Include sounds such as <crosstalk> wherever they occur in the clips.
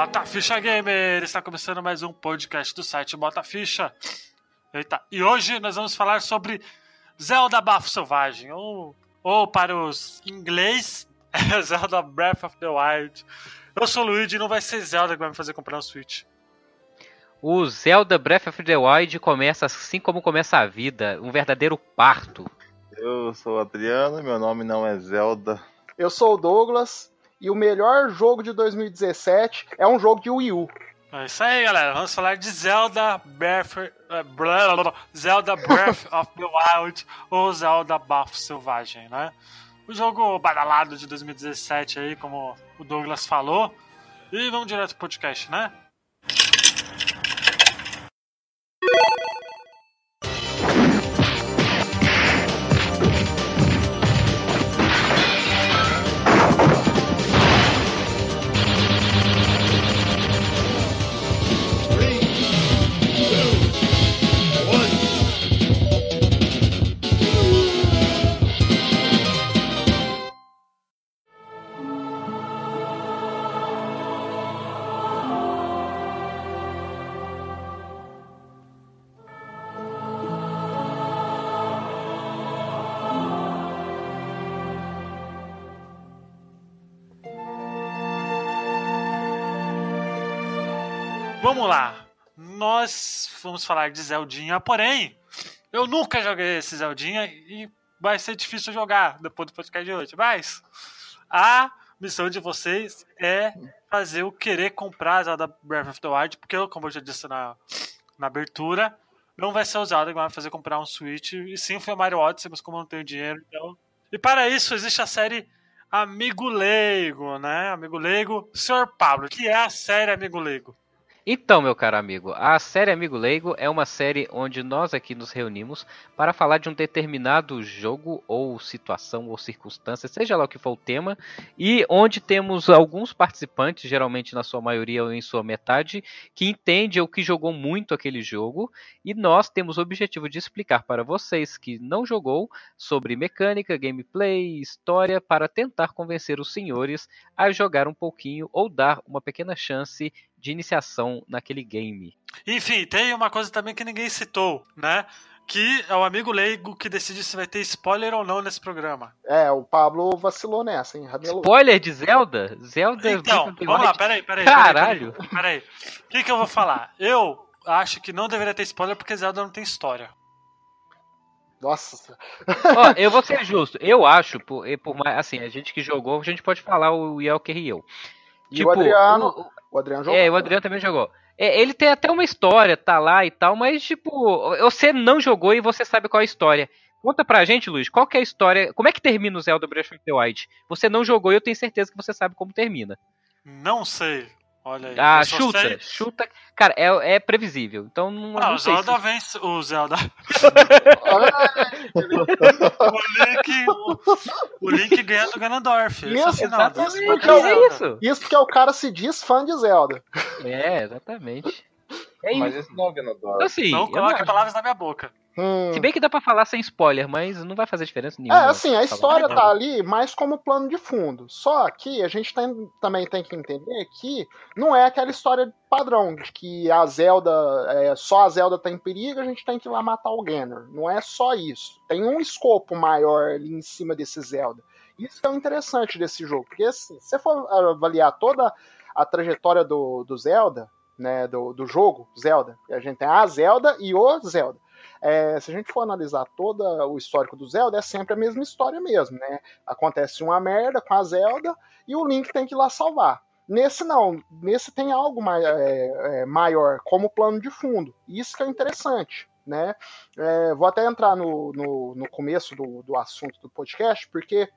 Bota Ficha Gamer! Está começando mais um podcast do site Bota Ficha. Eita, e hoje nós vamos falar sobre Zelda Bafo Selvagem, ou, ou para os inglês, <laughs> Zelda Breath of the Wild. Eu sou o Luigi e não vai ser Zelda que vai me fazer comprar um Switch. O Zelda Breath of the Wild começa assim como começa a vida, um verdadeiro parto. Eu sou o Adriano, meu nome não é Zelda. Eu sou o Douglas e o melhor jogo de 2017 é um jogo de Wii U. É isso aí, galera. Vamos falar de Zelda Breath, uh, Zelda Breath <laughs> of the Wild ou Zelda Bafo Selvagem, né? O jogo badalado de 2017 aí, como o Douglas falou. E vamos direto pro podcast, né? Nós vamos falar de Zeldinha, porém, eu nunca joguei esse Zeldinha e vai ser difícil jogar depois do podcast de hoje. Mas a missão de vocês é fazer o querer comprar Zelda Breath of the Wild, porque como eu já disse na, na abertura, não vai ser o Zelda que vai fazer comprar um Switch, e sim foi o Mario Odyssey, mas como eu não tenho dinheiro, então... E para isso existe a série Amigo Leigo, né? Amigo Leigo. Senhor Pablo, que é a série Amigo Leigo? Então, meu caro amigo, a série Amigo Leigo é uma série onde nós aqui nos reunimos para falar de um determinado jogo ou situação ou circunstância, seja lá o que for o tema, e onde temos alguns participantes, geralmente na sua maioria ou em sua metade, que entende ou que jogou muito aquele jogo, e nós temos o objetivo de explicar para vocês que não jogou sobre mecânica, gameplay, história, para tentar convencer os senhores a jogar um pouquinho ou dar uma pequena chance de iniciação naquele game. Enfim, tem uma coisa também que ninguém citou, né? Que é o amigo leigo que decide se vai ter spoiler ou não nesse programa. É, o Pablo vacilou nessa, hein? Ramelou. Spoiler de Zelda? Zelda Então, vamos lá, peraí, peraí. Caralho! Peraí, peraí. O que, que eu vou falar? Eu acho que não deveria ter spoiler porque Zelda não tem história. Nossa. Ó, eu vou ser justo. Eu acho, por, por mais, assim, a gente que jogou, a gente pode falar o Yelker e eu. E o Adriano. O, o Adriano jogou. É, o Adriano também jogou. É, ele tem até uma história, tá lá e tal, mas, tipo, você não jogou e você sabe qual é a história. Conta pra gente, Luiz, qual que é a história. Como é que termina o Zelda Breath of the Wild? Você não jogou e eu tenho certeza que você sabe como termina. Não sei. Olha aí. Ah, chuta, sei... chuta. Cara, é, é previsível. Então não. Ah, não o Zelda se... vence. O Zelda. <laughs> o Link. O, o Link ganha do Ganondorf. Isso, esse é o final exatamente, porque é isso. Isso porque o cara se diz fã de Zelda. É, exatamente. É Mas isso. esse não é o Ganondorf. Assim, Não eu coloque não- palavras na minha boca. Hum. Se bem que dá pra falar sem spoiler, mas não vai fazer diferença nenhuma. É, assim, a história tá ali mais como plano de fundo. Só que a gente tem- também tem que entender que não é aquela história padrão de que a Zelda, é, só a Zelda tá em perigo, a gente tem que ir lá matar o Ganon. Não é só isso. Tem um escopo maior ali em cima desse Zelda. Isso que é o interessante desse jogo. Porque assim, se você for avaliar toda a trajetória do, do Zelda, né, do, do jogo Zelda, a gente tem a Zelda e o Zelda. É, se a gente for analisar todo o histórico do Zelda, é sempre a mesma história mesmo, né? Acontece uma merda com a Zelda e o Link tem que ir lá salvar. Nesse não, nesse tem algo é, é, maior, como plano de fundo. Isso que é interessante, né? É, vou até entrar no, no, no começo do, do assunto do podcast, porque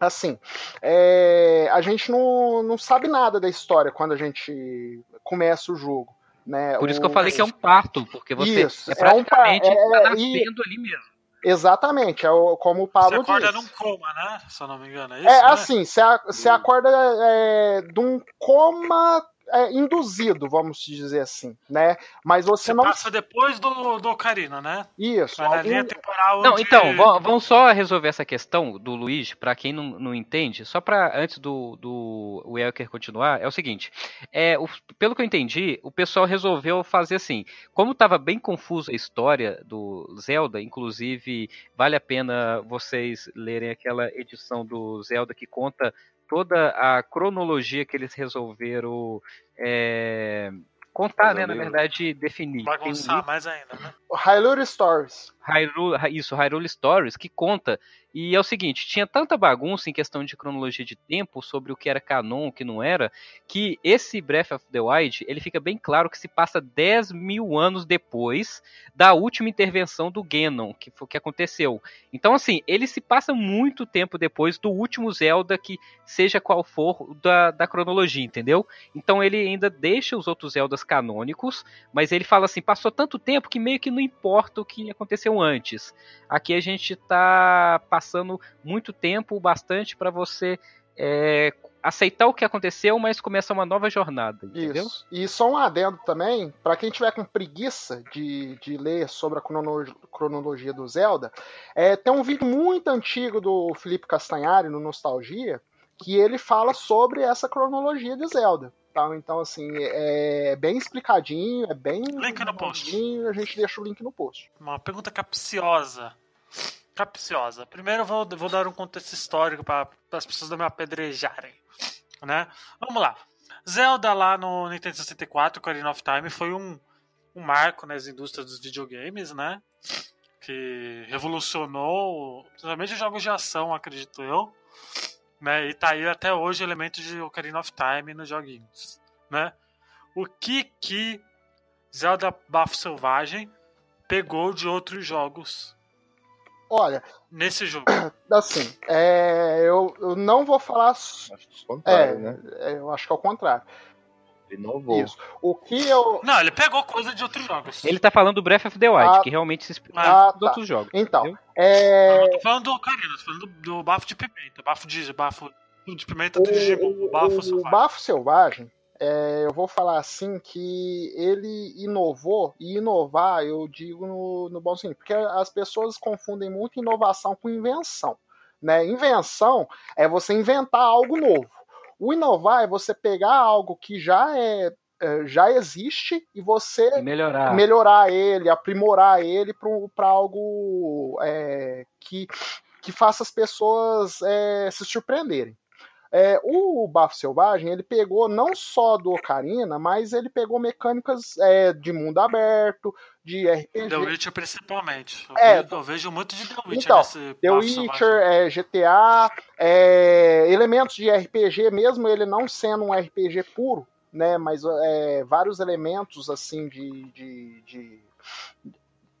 assim, é, a gente não, não sabe nada da história quando a gente começa o jogo. Né? Por isso O- que eu falei que é um parto, porque você Isso, é é um pa- praticamente é- tá é- nascendo ali mesmo. Exatamente, é o, como o Você Pablo acorda disse. num coma, né? Se eu não me engano. É isso, É né? assim, você você acorda é, de um coma é, induzido, vamos dizer assim, né? Mas você, Você não. passa depois do, do Ocarina, né? Isso. Algum- linha temporal Não, onde- então, va- vamos só resolver essa questão do Luigi, pra quem não, não entende, só pra antes do, do o Elker continuar, é o seguinte, é, o- pelo que eu entendi, o pessoal resolveu fazer assim, como tava bem confusa a história do Zelda, inclusive vale a pena vocês lerem aquela edição do Zelda que conta toda a cronologia que eles resolveram é, contar, né, na verdade, definir. Um bagunçar livro- mais ainda, né? Hyrule Stories. Hyrule, isso, Hyrule Stories, que conta. E é o seguinte, tinha tanta bagunça em questão de cronologia de tempo sobre o que era canon, o que não era, que esse Breath of the Wild, ele fica bem claro que se passa 10 mil anos depois da última intervenção do Ganon, que foi o que aconteceu. Então, assim, ele se passa muito tempo depois do último Zelda, que seja qual for da, da cronologia, entendeu? Então ele ainda deixa os outros Zeldas canônicos, mas ele fala assim, passou tanto tempo que meio que não importa o que aconteceu antes. Aqui a gente tá passando muito tempo, bastante para você é, aceitar o que aconteceu, mas começa uma nova jornada, entendeu? Isso. E só um adendo também, pra quem tiver com preguiça de, de ler sobre a crono- cronologia do Zelda, é, tem um vídeo muito antigo do Felipe Castanhari no Nostalgia, que ele fala sobre essa cronologia de Zelda. Tá? Então, assim, é bem explicadinho, é bem. Link no post. A gente deixa o link no post. Uma pergunta capciosa. Capciosa. Primeiro vou, vou dar um contexto histórico para as pessoas não me apedrejarem. Né? Vamos lá. Zelda lá no Nintendo 64, Ocarina of Time, foi um, um marco nas indústrias dos videogames, né? Que revolucionou, principalmente os jogos de ação, acredito eu. Né? E tá aí até hoje elementos de Ocarina of Time nos joguinhos. Né? O que que Zelda Bafo Selvagem pegou de outros jogos Olha, nesse jogo? <coughs> assim, é, eu, eu não vou falar. Acho que o contrário, É, né? é, eu acho que é o contrário. Inovou. Isso. O que eu. Não, ele pegou coisa de outros jogos. Ele tá falando do Breath of the Wild, Ah, que realmente se inspirou ah, nos tá. outros jogos. Então, entendeu? é, Eu não tô falando do Ocarina, tô falando do, do bafo de pimenta. Bafo de. Bafo de pimenta do Digimon. o, Bafo o selvagem. bafo selvagem, é, eu vou falar assim que ele inovou, e inovar eu digo no, no bom sentido, porque as pessoas confundem muito inovação com invenção. Né? Invenção é você inventar algo novo. O inovar é você pegar algo que já é, é, já existe e você E melhorar. melhorar ele, aprimorar ele para algo é, que, que faça as pessoas é, se surpreenderem. É, o Bafo Selvagem ele pegou não só do Ocarina, mas ele pegou mecânicas é, de mundo aberto, de RPG. The Witcher principalmente. Eu, É, ve- eu vejo muito de The Witcher então, nesse The Witcher, é, GTA, é, elementos de RPG, mesmo ele não sendo um RPG puro, né? Mas é, vários elementos assim de, de, de,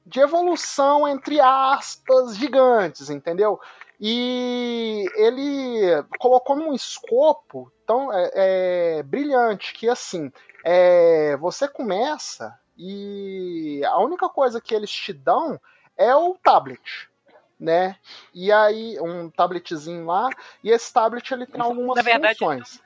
de evolução entre aspas gigantes, entendeu? E ele colocou num escopo tão é, é, brilhante que assim é, você começa e a única coisa que eles te dão é o tablet, né? E aí um tabletzinho lá e esse tablet ele tem algumas Na verdade, funções.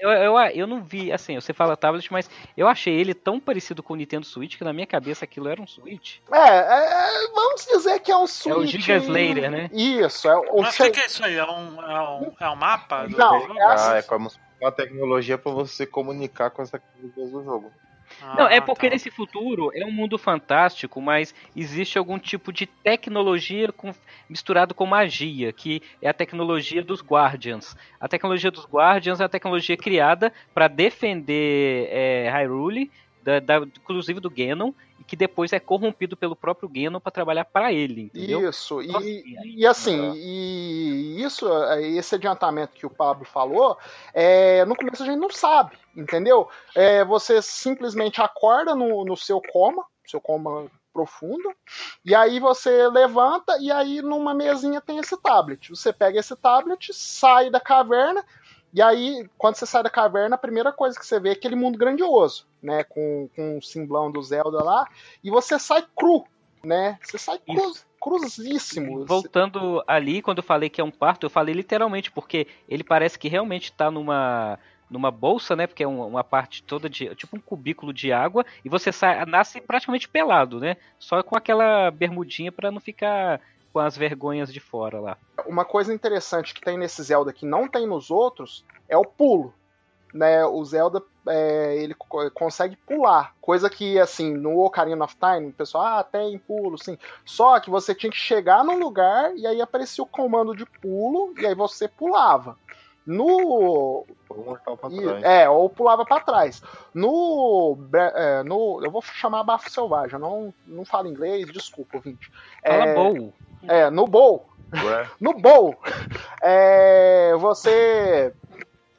Eu, eu, eu não vi, assim, você fala tablet, mas eu achei ele tão parecido com o Nintendo Switch que na minha cabeça aquilo era um Switch. É, é, vamos dizer que é um Switch. É o Giga Slayer, né? Isso, é o Mas o que, é isso aí? É um, é um, é um mapa? do Não, jogo? é assim. Ah, é como uma tecnologia pra você comunicar com as tecnologias do jogo. Não, é Ah, porque tá. nesse futuro é um mundo fantástico, mas existe algum tipo de tecnologia com- misturado com magia, que é a tecnologia dos Guardians. A tecnologia dos Guardians é a tecnologia criada para defender é, Hyrule, da, da- inclusive do Ganon, e que depois é corrompido pelo próprio Ganon para trabalhar para ele, entendeu? Isso, Nossa, e, e assim, e isso, esse adiantamento que o Pablo falou, é, no começo a gente não sabe, entendeu? É, você simplesmente acorda no, no seu coma, seu coma profundo, e aí você levanta e aí numa mesinha tem esse tablet. Você pega esse tablet, sai da caverna, e aí, quando você sai da caverna, a primeira coisa que você vê é aquele mundo grandioso, né? Com, com o simblão do Zelda lá, e você sai cru, né? Você sai cruz, cruzíssimo. Voltando ali, quando eu falei que é um quarto, eu falei literalmente, porque ele parece que realmente tá numa numa bolsa, né? Porque é uma, uma parte toda de. tipo um cubículo de água. E você sai, nasce praticamente pelado, né? Só com aquela bermudinha para não ficar com as vergonhas de fora lá. Uma coisa interessante que tem nesse Zelda que não tem nos outros é o pulo. Né, o Zelda é, ele consegue pular, coisa que assim no Ocarina of Time o pessoal ah tem pulo, sim. Só que você tinha que chegar no lugar e aí aparecia o comando de pulo e aí você pulava. No. É, ou pulava para trás. No, é, no. Eu vou chamar bafo selvagem, não, não falo inglês, desculpa, ouvinte. Fala é, bowl. É, no bowl. <laughs> no bowl. É, você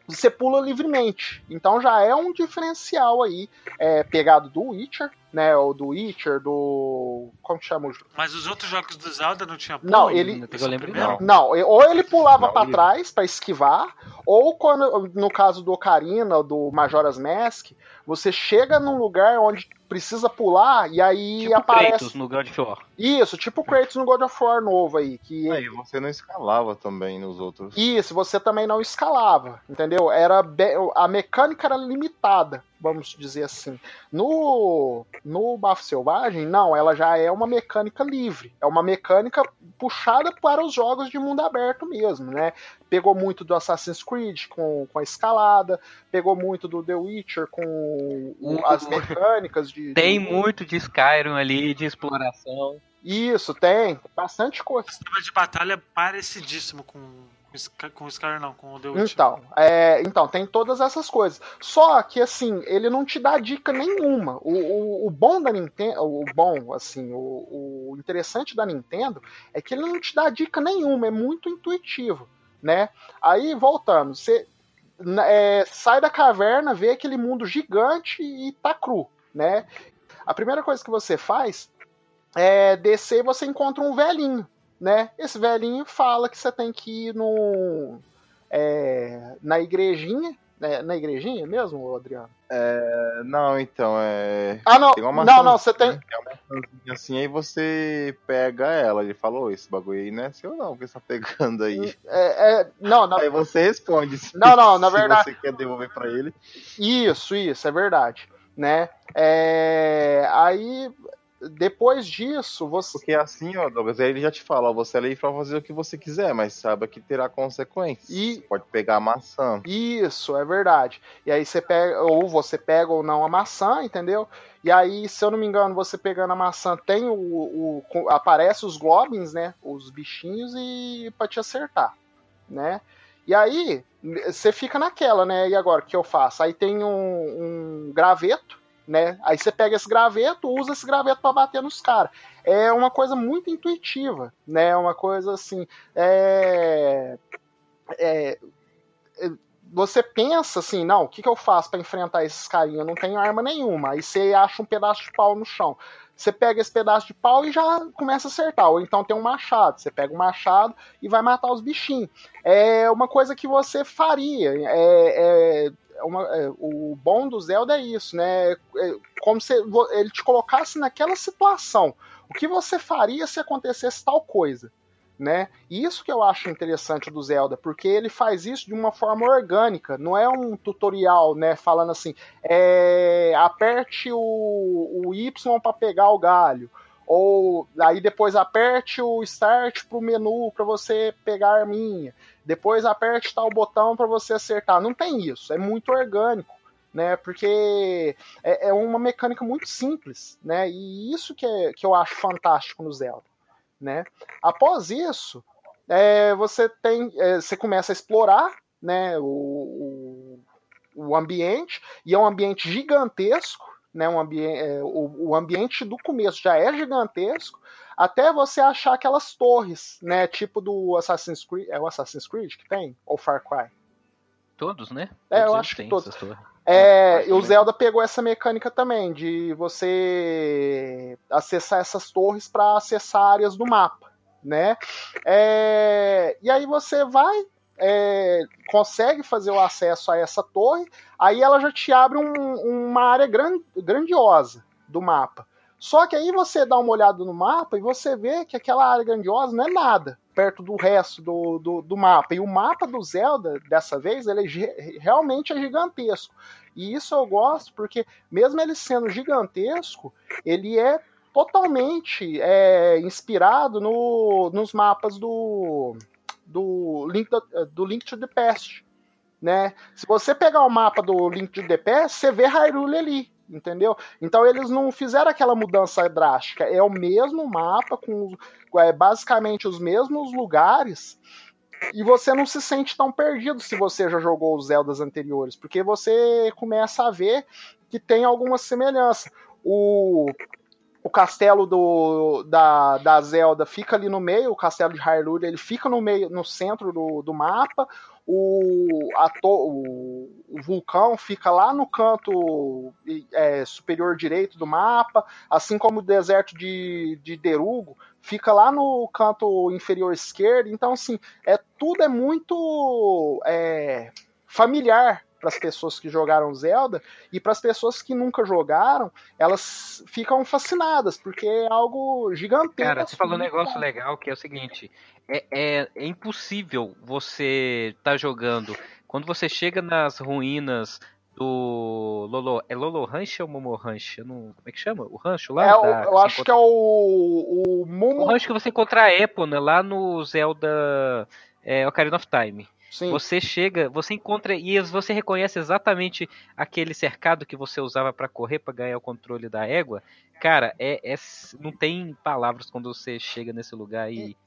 você pula livremente. Então já é um diferencial aí, é, pegado do Witcher, né? Ou do Witcher, do. Como que chama o jogo? Mas os outros jogos do Zelda não tinha pulo? Não, ele. Não, lembro, não. não, ou ele pulava para trás para esquivar, ou quando, no caso do Ocarina, do Majora's Mask, você chega num lugar onde precisa pular e aí tipo aparece. Kratos no God of War. Isso, tipo o Kratos no God of War novo aí. Que... Aí você não escalava também nos outros. Isso, você também não escalava, entendeu? Era be... A mecânica era limitada, vamos dizer assim. No, no Bafo Selvagem, não, ela já é uma mecânica livre. É uma mecânica puxada para os jogos de mundo aberto mesmo, né? Pegou muito do Assassin's Creed com, com a escalada, pegou muito do The Witcher com o, as mecânicas de. Tem de... muito de Skyrim ali, de exploração. Isso, tem. Bastante coisa. O sistema de batalha é parecidíssimo com, com o Skyrim, não, com o The Witcher. Então, é, então, tem todas essas coisas. Só que, assim, ele não te dá dica nenhuma. O, o, o bom da Nintendo, o bom, assim, o, o interessante da Nintendo é que ele não te dá dica nenhuma, é muito intuitivo, né? Aí, voltando, você é, sai da caverna, vê aquele mundo gigante e tá cru, né? A primeira coisa que você faz é descer você encontra um velhinho, né? Esse velhinho fala que você tem que ir no, é, na igrejinha, né? na igrejinha mesmo, Adriano? É, não, então, é. Ah, não, não, não, você tem. É assim, aí você pega ela. Ele falou: esse bagulho aí não é seu, não, que você tá pegando aí. É, é, não, não. Aí você responde. Se, não, não, na <laughs> verdade. Se você quer devolver para ele. Isso, isso, é verdade. Né? É, aí depois disso, você. Porque assim, ó, Douglas, ele já te fala, ó, você é livre pra fazer o que você quiser, mas saiba que terá consequências. E... pode pegar a maçã. Isso, é verdade. E aí você pega, ou você pega ou não a maçã, entendeu? E aí, se eu não me engano, você pegando a maçã, tem o. o aparece os globins, né? Os bichinhos e para te acertar, né? E aí, você fica naquela, né? E agora, o que eu faço? Aí tem um, um graveto né? Aí você pega esse graveto, usa esse graveto para bater nos caras. É uma coisa muito intuitiva, né? Uma coisa assim, é... É... você pensa assim, não, o que, que eu faço para enfrentar esses carinhas? Eu não tenho arma nenhuma. Aí você acha um pedaço de pau no chão. Você pega esse pedaço de pau e já começa a acertar. Ou então tem um machado. Você pega o um machado e vai matar os bichinhos. É uma coisa que você faria. É, é, é uma, é, o bom do Zelda é isso, né? É como se ele te colocasse naquela situação. O que você faria se acontecesse tal coisa? Né? E isso que eu acho interessante do Zelda, porque ele faz isso de uma forma orgânica, não é um tutorial, né? Falando assim, é, aperte o, o Y para pegar o galho, ou aí depois aperte o Start para o menu para você pegar a arminha depois aperte tal botão para você acertar. Não tem isso, é muito orgânico. Né, porque é, é, uma mecânica muito simples, né, e isso que, é, que eu acho fantástico no Zelda, né. Após isso, é, você tem, é, você começa a explorar, né, o, o, o, ambiente e é um ambiente gigantesco, né, um ambi é, o, o ambiente do começo já é gigantesco até você achar aquelas torres, né? Tipo do Assassin's Creed. É o Assassin's Creed que tem? Ou Far Cry? Todos, né? É, todos eu acho que todos. É, e o Zelda pegou essa mecânica também, de você acessar essas torres para acessar áreas do mapa, né? É, e aí você vai, é, consegue fazer o acesso a essa torre, aí ela já te abre um, uma área gran, grandiosa do mapa. Só que aí você dá uma olhada no mapa e você vê que aquela área grandiosa não é nada perto do resto do, do, do mapa. E o mapa do Zelda, dessa vez, ele é, realmente é gigantesco. E isso eu gosto porque, mesmo ele sendo gigantesco, ele é totalmente é, inspirado no, nos mapas do, do, Link, do Link to the Past. Né? Se você pegar o mapa do Link to the Past, você vê Hyrule ali entendeu? Então eles não fizeram aquela mudança drástica, é o mesmo mapa com é, basicamente os mesmos lugares e você não se sente tão perdido se você já jogou os Zeldas anteriores, porque você começa a ver que tem alguma semelhança. O, o castelo do, da, da Zelda fica ali no meio, o castelo de Hyrule ele fica no meio, no centro do, do mapa o, to, o, o, vulcão fica lá no canto é, superior direito do mapa, assim como o deserto de, de Derugo fica lá no canto inferior esquerdo. Então, assim, é, tudo é muito é, familiar para as pessoas que jogaram Zelda e para as pessoas que nunca jogaram, elas ficam fascinadas porque é algo gigantesco. Cara, você falou um negócio legal que é o seguinte: é, é, é impossível você estar tá jogando. Quando você chega nas ruínas do Lolo. É Lolo Ranch ou Momo Ranch? Não, como é que chama? O rancho lá? É, eu acho encontra... que é o. O, Momo... o rancho que você encontra a Epona lá no Zelda é, Ocarina of Time. Sim. Você chega, você encontra e você reconhece exatamente aquele cercado que você usava para correr, para ganhar o controle da égua. Cara, é, é, não tem palavras quando você chega nesse lugar e,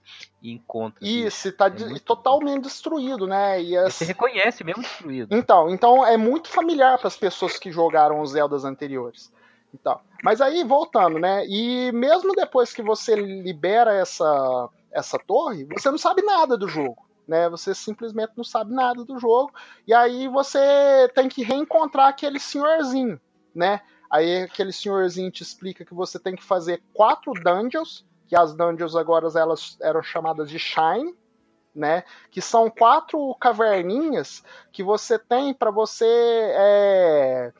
e encontra. Isso, está é de, totalmente destruído, né? E as... Você reconhece mesmo destruído. Então, então é muito familiar para as pessoas que jogaram os Zeldas anteriores. Então, mas aí voltando, né? E mesmo depois que você libera essa essa torre, você não sabe nada do jogo né? Você simplesmente não sabe nada do jogo e aí você tem que reencontrar aquele senhorzinho, né? Aí aquele senhorzinho te explica que você tem que fazer quatro dungeons, que as dungeons agora elas eram chamadas de Shine, né? Que são quatro caverninhas que você tem para você é,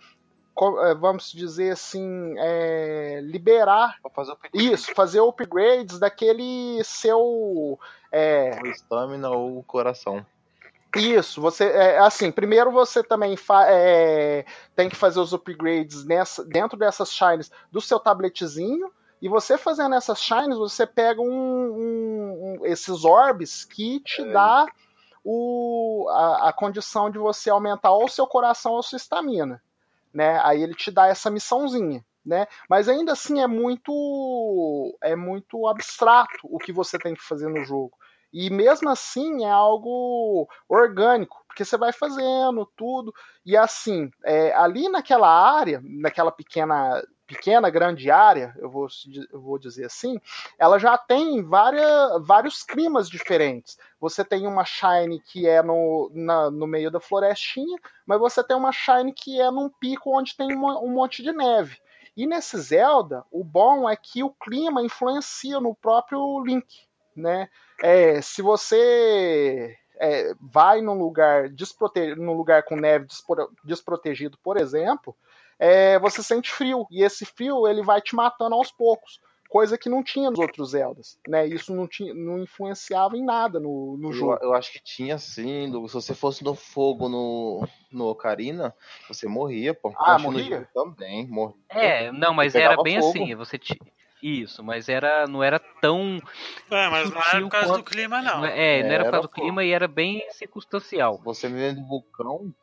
é, vamos dizer assim, é, liberar fazer isso, fazer upgrades daquele seu é, o estamina ou o coração. Isso, você é, assim, primeiro você também é, tem que fazer os upgrades nessa, dentro dessas shines do seu tabletezinho. E você fazendo essas shines, você pega um, um, um esses orbes que te é. dá o, a, a, condição de você aumentar ou o seu coração ou sua estamina né? Aí ele te dá essa missãozinha, né? Mas ainda assim é muito é muito abstrato o que você tem que fazer no jogo. E mesmo assim é algo orgânico, porque você vai fazendo tudo. E assim, é, ali naquela área, naquela pequena pequena, grande área, eu vou, eu vou dizer assim, ela já tem várias, vários climas diferentes. Você tem uma Shine que é no, na, no meio da florestinha, mas você tem uma Shine que é num pico onde tem uma, um monte de neve. E nesse Zelda, o bom é que o clima influencia no próprio Link, né? É, se você é, vai num lugar, desprote... num lugar com neve desprotegido, por exemplo, é, você sente frio. E esse frio ele vai te matando aos poucos. Coisa que não tinha nos outros Zeldas, né? Isso não, tinha, não influenciava em nada no, no jogo. Eu, eu acho que tinha sim. Se você fosse no fogo no, no Ocarina, você morria, pô. Ah, morria? Também, morria. É, não, mas era bem fogo. assim. Você tinha. Isso, mas era, não era tão. É, mas não era por causa quanto... do clima, não. É, não era, era por causa do clima e era bem circunstancial. Você vivendo do vulcão,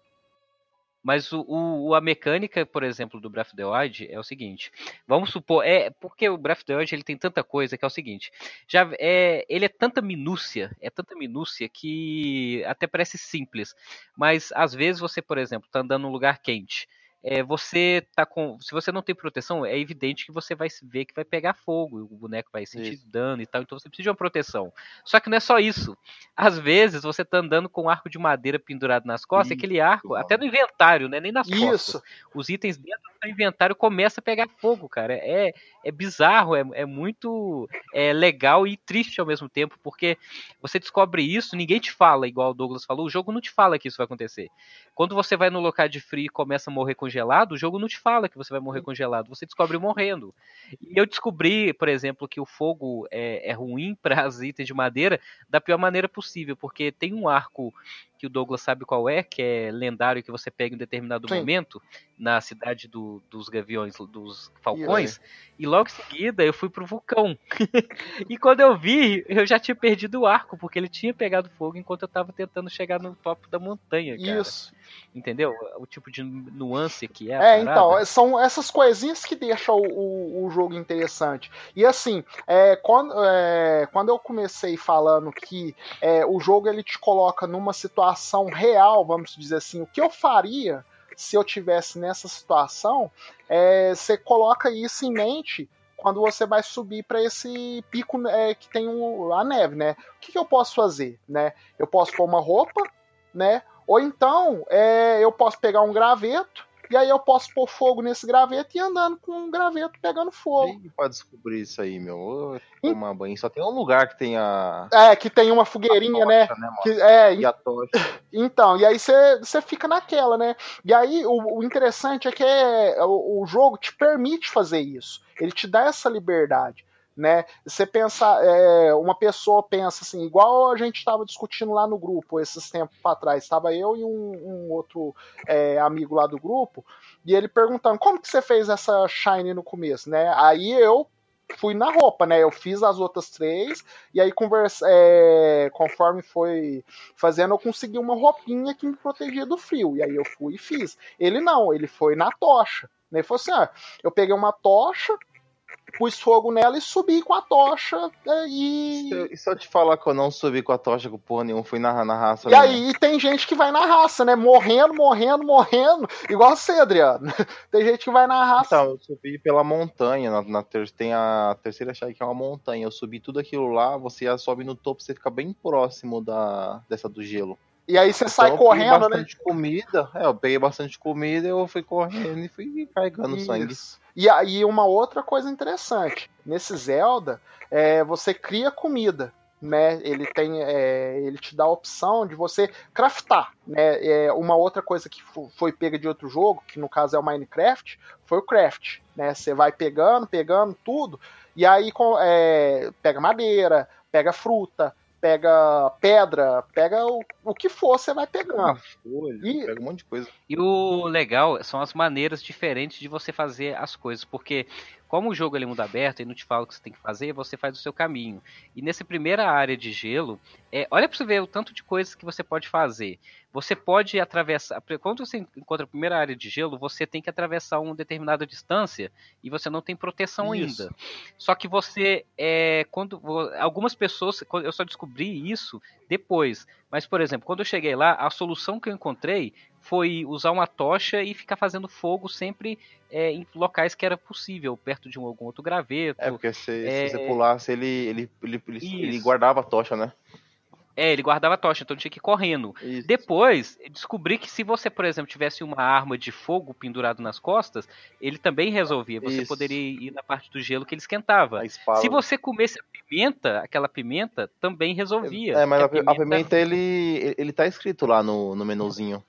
mas o, o, a mecânica, por exemplo, do Breath of the Wild é o seguinte. Vamos supor, é porque o Breath of the Wild ele tem tanta coisa que é o seguinte. Já é, ele é tanta minúcia, é tanta minúcia que até parece simples. Mas às vezes você, por exemplo, está andando num lugar quente é, você tá com. Se você não tem proteção, é evidente que você vai ver que vai pegar fogo, o boneco vai sentir isso. dano e tal, então você precisa de uma proteção. Só que não é só isso. Às vezes você tá andando com um arco de madeira pendurado nas costas, isso. aquele arco, até no inventário, né? Nem nas isso. costas. Os itens dentro do inventário começam a pegar fogo, cara. É, é bizarro, é, é muito é legal e triste ao mesmo tempo, porque você descobre isso, ninguém te fala, igual o Douglas falou, o jogo não te fala que isso vai acontecer. Quando você vai no local de frio e começa a morrer com congelado, o jogo não te fala que você vai morrer congelado, você descobre morrendo. E eu descobri, por exemplo, que o fogo é, é ruim <laughs> para as itens de madeira da pior maneira possível, porque tem um arco que o Douglas sabe qual é, que é lendário que você pega em determinado Sim. momento na cidade do, dos gaviões, dos falcões, e, e logo em seguida eu fui pro vulcão. <laughs> e quando eu vi, eu já tinha perdido o arco, porque ele tinha pegado fogo enquanto eu tava tentando chegar no topo da montanha, cara. Isso. Entendeu? O tipo de nuance que é. É, então, são essas coisinhas que deixam o, o jogo interessante. E assim, é, quando, é, quando eu comecei falando que é, o jogo ele te coloca numa situação real, vamos dizer assim, o que eu faria se eu tivesse nessa situação, é, você coloca isso em mente quando você vai subir para esse pico é, que tem o, a neve, né? O que, que, eu posso fazer, né? Eu posso pôr uma roupa, né? Ou então é, eu posso pegar um graveto e aí eu posso pôr fogo nesse graveto e andando com um graveto pegando fogo. Quem pode descobrir isso aí, meu? Tomar banho. Só tem um lugar que tem a. É, que tem uma fogueirinha, né? tocha, né? né que, é, e a tocha. Então, e aí você fica naquela, né? E aí o, o interessante é que é, o, o jogo te permite fazer isso. Ele te dá essa liberdade né? Você pensa, é, uma pessoa pensa assim, igual a gente estava discutindo lá no grupo esses tempos para trás, estava eu e um, um outro é, amigo lá do grupo, e ele perguntando como que você fez essa shine no começo, né? Aí eu fui na roupa, né? Eu fiz as outras três e aí conversa, é, conforme foi fazendo, eu consegui uma roupinha que me protegia do frio. E aí eu fui e fiz. Ele não, ele foi na tocha. Né? Ele falou assim: ah, eu peguei uma tocha, pus fogo nela e subi com a tocha né, e. E se eu te falar que eu não subi com a tocha com porra nenhuma, fui na, na raça. E mesmo. aí tem gente que vai na raça, né? Morrendo, morrendo, morrendo. Igual você, Adriano. <laughs> Tem gente que vai na raça. Então, eu subi pela montanha. Na, na ter, tem a terceira chave que é uma montanha. Eu subi tudo aquilo lá, você sobe no topo, você fica bem próximo da dessa do gelo. E aí você então, sai correndo, né? bastante comida. É, eu peguei bastante comida, eu fui correndo e fui carregando Isso. sangue. E aí uma outra coisa interessante, nesse Zelda, é, você cria comida. Né, ele tem, é, ele te dá a opção de você craftar, né? É, uma outra coisa que foi pega de outro jogo, que no caso é o Minecraft, foi o craft, né? Você vai pegando, pegando tudo e aí é, pega madeira, pega fruta, pega pedra, pega o, o que for, você vai pegando. Folha, e, pega um monte de coisa. E o legal são as maneiras diferentes de você fazer as coisas, porque como o jogo ele é mundo aberto e não te fala o que você tem que fazer, você faz o seu caminho. E nessa primeira área de gelo, é, olha para você ver o tanto de coisas que você pode fazer. Você pode atravessar. Quando você encontra a primeira área de gelo, você tem que atravessar uma determinada distância e você não tem proteção isso. ainda. Só que você. É, quando Algumas pessoas. Eu só descobri isso depois. Mas, por exemplo, quando eu cheguei lá, a solução que eu encontrei foi usar uma tocha e ficar fazendo fogo sempre é, em locais que era possível, perto de um, algum outro graveto. É, porque se, é... se você pulasse, ele, ele, ele, ele, ele guardava a tocha, né? É, ele guardava a tocha, então tinha que ir correndo. Isso. Depois, descobri que se você, por exemplo, tivesse uma arma de fogo pendurado nas costas, ele também resolvia. Você Isso. poderia ir na parte do gelo que ele esquentava. Se você comesse a pimenta, aquela pimenta também resolvia. É, mas a pimenta, a pimenta ele, ele tá escrito lá no, no menuzinho.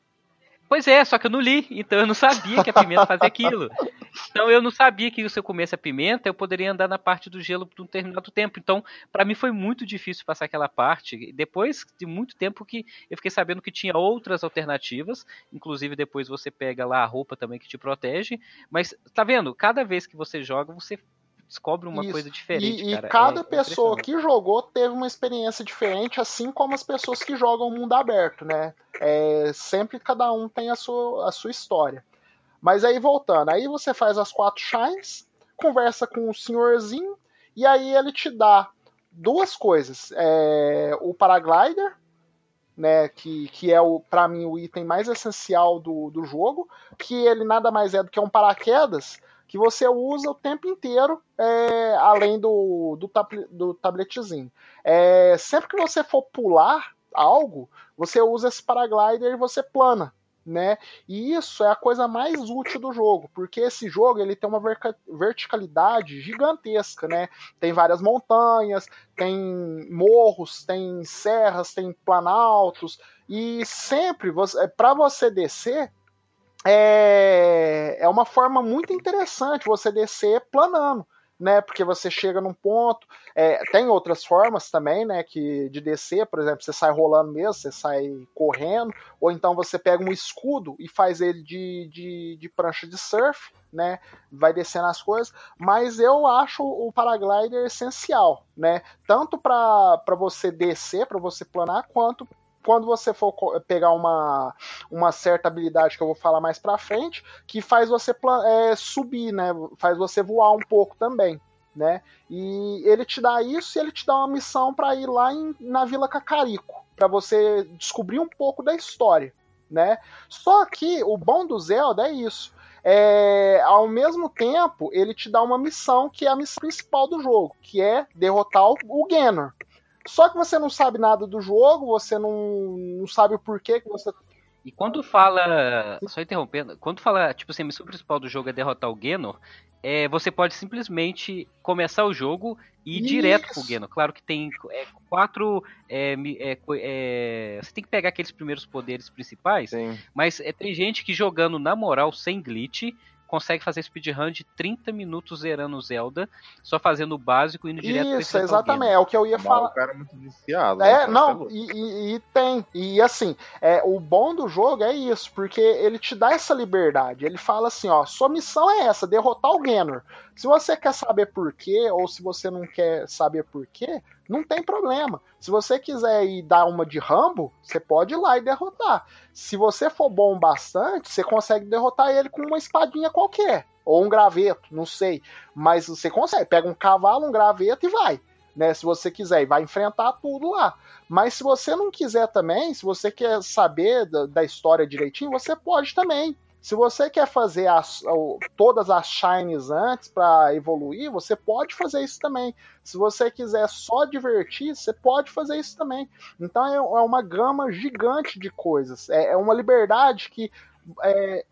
Pois é, só que eu não li, então eu não sabia que a pimenta fazia aquilo. <laughs> Então eu não sabia que se eu comesse a pimenta, eu poderia andar na parte do gelo por um determinado tempo. Então, para mim foi muito difícil passar aquela parte. Depois de muito tempo que eu fiquei sabendo que tinha outras alternativas, inclusive depois você pega lá a roupa também que te protege. Mas tá vendo? Cada vez que você joga, você descobre uma Isso. coisa diferente. E, cara. e cada é, pessoa que jogou teve uma experiência diferente, assim como as pessoas que jogam mundo aberto, né? É, sempre cada um tem a sua, a sua história. Mas aí voltando, aí você faz as quatro shines, conversa com o senhorzinho, e aí ele te dá duas coisas. É, o paraglider, né, que, que é o para mim o item mais essencial do, do jogo, que ele nada mais é do que um paraquedas que você usa o tempo inteiro, é, além do, do, do tabletezinho. É, sempre que você for pular algo, você usa esse paraglider e você plana. Né? E isso é a coisa mais útil do jogo, porque esse jogo ele tem uma verticalidade gigantesca, né? Tem várias montanhas, tem morros, tem serras, tem planaltos e sempre você, para você descer é, é uma forma muito interessante você descer planando né? Porque você chega num ponto. É, tem outras formas também, né? Que de descer, por exemplo, você sai rolando mesmo, você sai correndo, ou então você pega um escudo e faz ele de, de, de prancha de surf, né? Vai descendo as coisas. Mas eu acho o paraglider essencial, né? Tanto para você descer, para você planar, quanto quando você for pegar uma, uma certa habilidade que eu vou falar mais pra frente, que faz você é, subir, né? Faz você voar um pouco também. Né? E ele te dá isso e ele te dá uma missão para ir lá em, na Vila Cacarico, para você descobrir um pouco da história, né? Só que o bom do Zelda é isso. É, ao mesmo tempo, ele te dá uma missão que é a missão principal do jogo, que é derrotar o, o Ganon. Só que você não sabe nada do jogo, você não, não sabe o porquê que você. E quando fala. Só interrompendo, quando fala, tipo assim, a missão principal do jogo é derrotar o Genor, é, você pode simplesmente começar o jogo e ir Isso. direto pro Genor. Claro que tem é, quatro. É, é, é, você tem que pegar aqueles primeiros poderes principais, Sim. mas é, tem gente que jogando na moral, sem glitch, consegue fazer speedrun de 30 minutos zerando o Zelda, só fazendo o básico e indo direto Isso, exatamente, é o que eu ia falar. O cara é muito viciado. É, né? não, é e, e, e, tem. E assim, é, o bom do jogo é isso, porque ele te dá essa liberdade. Ele fala assim, ó, sua missão é essa, derrotar o Ganon. Se você quer saber por quê, ou se você não quer saber por quê, não tem problema. Se você quiser ir dar uma de Rambo, você pode ir lá e derrotar. Se você for bom bastante, você consegue derrotar ele com uma espadinha qualquer. Ou um graveto, não sei. Mas você consegue. Pega um cavalo, um graveto e vai. Né, se você quiser, e vai enfrentar tudo lá. Mas se você não quiser também, se você quer saber da, da história direitinho, você pode também. Se você quer fazer as, todas as shines antes para evoluir, você pode fazer isso também. Se você quiser só divertir, você pode fazer isso também. Então é, é uma gama gigante de coisas. É, é uma liberdade que é,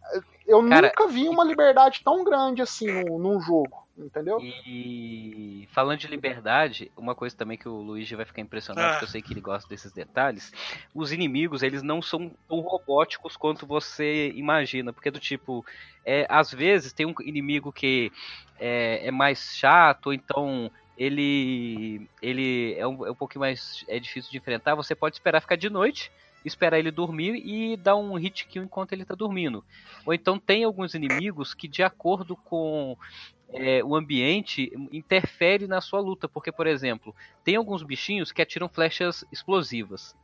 eu Cara, nunca vi uma liberdade tão grande assim num, num jogo entendeu? E falando de liberdade, uma coisa também que o Luigi vai ficar impressionado, ah. porque eu sei que ele gosta desses detalhes, os inimigos, eles não são tão robóticos quanto você imagina, porque do tipo, é, às vezes tem um inimigo que é, é mais chato, ou então ele ele é um, é um pouquinho mais é difícil de enfrentar, você pode esperar ficar de noite, esperar ele dormir e dar um hit kill enquanto ele está dormindo. Ou então tem alguns inimigos que, de acordo com é, o ambiente interfere na sua luta, porque, por exemplo, tem alguns bichinhos que atiram flechas explosivas.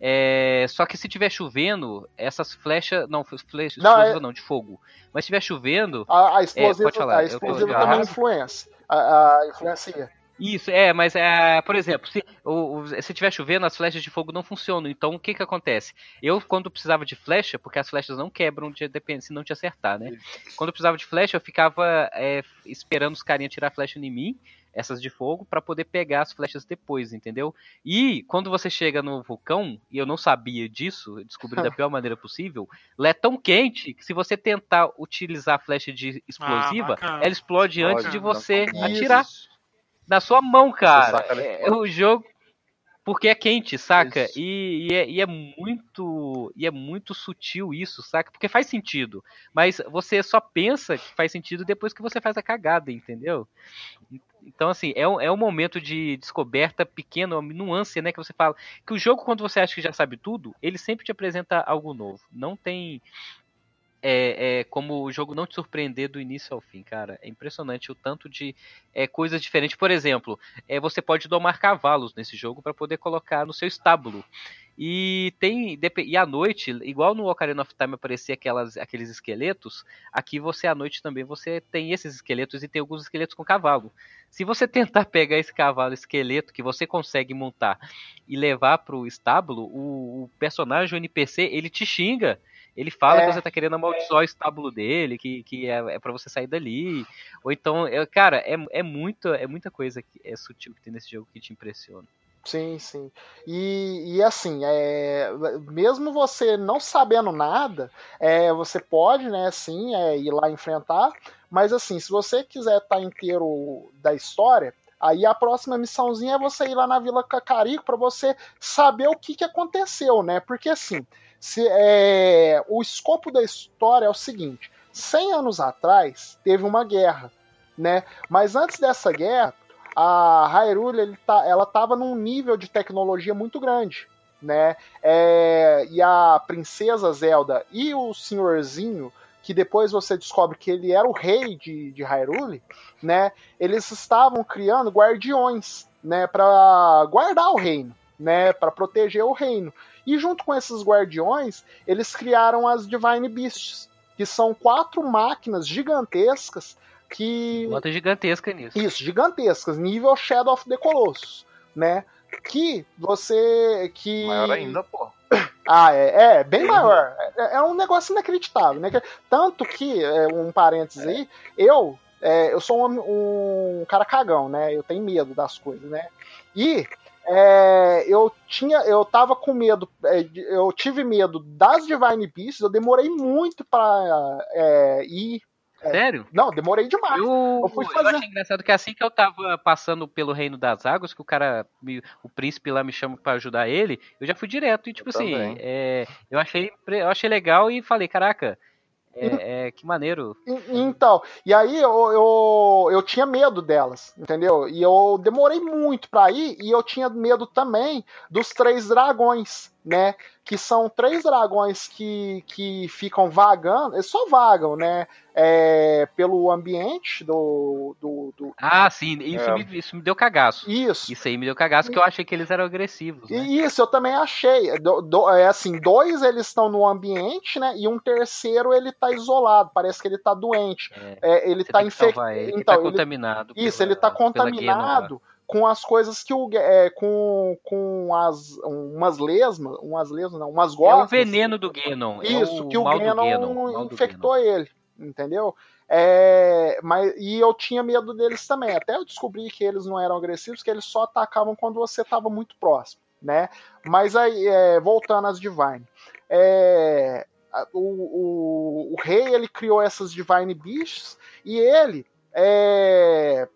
É, só que se tiver chovendo, essas flechas. Não, flecha não, é... não, de fogo. Mas se tiver chovendo. A, a explosiva, é, falar, a explosiva também influencia. A, a influencia. Isso, é, mas é, por exemplo, se, o, se tiver chovendo, as flechas de fogo não funcionam. Então o que que acontece? Eu, quando precisava de flecha, porque as flechas não quebram de, depende, se não te acertar, né? Quando eu precisava de flecha, eu ficava é, esperando os carinhas tirar flecha em mim, essas de fogo, para poder pegar as flechas depois, entendeu? E quando você chega no vulcão, e eu não sabia disso, descobri da <laughs> pior maneira possível, ela é tão quente que se você tentar utilizar a flecha de explosiva, ah, ela explode antes de você atirar. Isso na sua mão, cara. É, o jogo. Porque é quente, saca? E, e, é, e, é, muito. E é muito sutil isso, saca? Porque faz sentido. Mas você só pensa que faz sentido depois que você faz a cagada, entendeu? Então, assim, é um, é um momento de descoberta pequeno, uma nuance, né? Que você fala. Que o jogo, quando você acha que já sabe tudo, ele sempre te apresenta algo novo. Não tem é, é, como o jogo não te surpreender do início ao fim, cara. É impressionante o tanto de é, coisas diferentes. Por exemplo, é, você pode domar cavalos nesse jogo para poder colocar no seu estábulo. E tem e à noite, igual no Ocarina of Time aparecia aquelas, aqueles esqueletos, aqui você à noite também você tem esses esqueletos e tem alguns esqueletos com cavalo. Se você <laughs> tentar pegar esse cavalo esqueleto que você consegue montar e levar para o estábulo, o personagem, o NPC, ele te xinga ele fala é. que você tá querendo amaldiçoar o estábulo dele, que, que é, é para você sair dali. Ou então, é, cara, é, é, muito, é muita coisa que é sutil que tem nesse jogo que te impressiona. Sim, sim. E, e assim, é, mesmo você não sabendo nada, é, você pode, né, assim, é, ir lá enfrentar. Mas assim, se você quiser estar tá inteiro da história, Aí a próxima missãozinha é você ir lá na Vila Cacarico para você saber o que, que aconteceu, né? Porque assim, se, é, o escopo da história é o seguinte: 100 anos atrás teve uma guerra, né? Mas antes dessa guerra, a Hyrule ele tá, ela estava num nível de tecnologia muito grande, né? É, e a princesa Zelda e o senhorzinho que depois você descobre que ele era o rei de, de Hyrule, né? Eles estavam criando guardiões, né, para guardar o reino, né, para proteger o reino. E junto com esses guardiões, eles criaram as Divine Beasts, que são quatro máquinas gigantescas que Bota gigantesca nisso. Isso, gigantescas, nível Shadow of the Colossus, né? Que você que Maior ainda, pô. <coughs> ah, é, é bem maior. É, é, um negócio inacreditável, né? Tanto que, é, um parênteses aí, eu, é, eu sou um, um, cara cagão, né? Eu tenho medo das coisas, né? E é, eu tinha, eu tava com medo, é, eu tive medo das Divine Beasts, eu demorei muito para é, ir é. Sério? Não, demorei demais. Eu, eu fui fazer. Eu achei engraçado que assim que eu tava passando pelo Reino das Águas, que o cara, me, o príncipe lá me chama para ajudar ele, eu já fui direto. E tipo eu assim, é, eu, achei, eu achei legal e falei, caraca, é, é, que maneiro. Então, e aí eu, eu, eu tinha medo delas, entendeu? E eu demorei muito pra ir e eu tinha medo também dos três dragões, né? Que são três dragões que, que ficam vagando, eles só vagam, né? É, pelo ambiente do, do, do... Ah, sim, isso, é. me, isso me deu cagaço. Isso. Isso aí me deu cagaço, que eu achei que eles eram agressivos. Né? Isso, eu também achei. Do, do, é assim, dois eles estão no ambiente, né? E um terceiro ele tá isolado, parece que ele tá doente. É, é ele tá infectado. Ele, então, tá ele, contaminado. Isso, pela, ele tá contaminado com as coisas que o é, com, com as umas lesmas, umas lesmas, não, umas gosmas. É o veneno do Genon. Isso, é o que o Genon infectou ele, entendeu? É, mas e eu tinha medo deles também. Até eu descobri que eles não eram agressivos, que eles só atacavam quando você estava muito próximo, né? Mas aí é, voltando às Divine, é, o, o, o, rei ele criou essas Divine Beasts e ele é,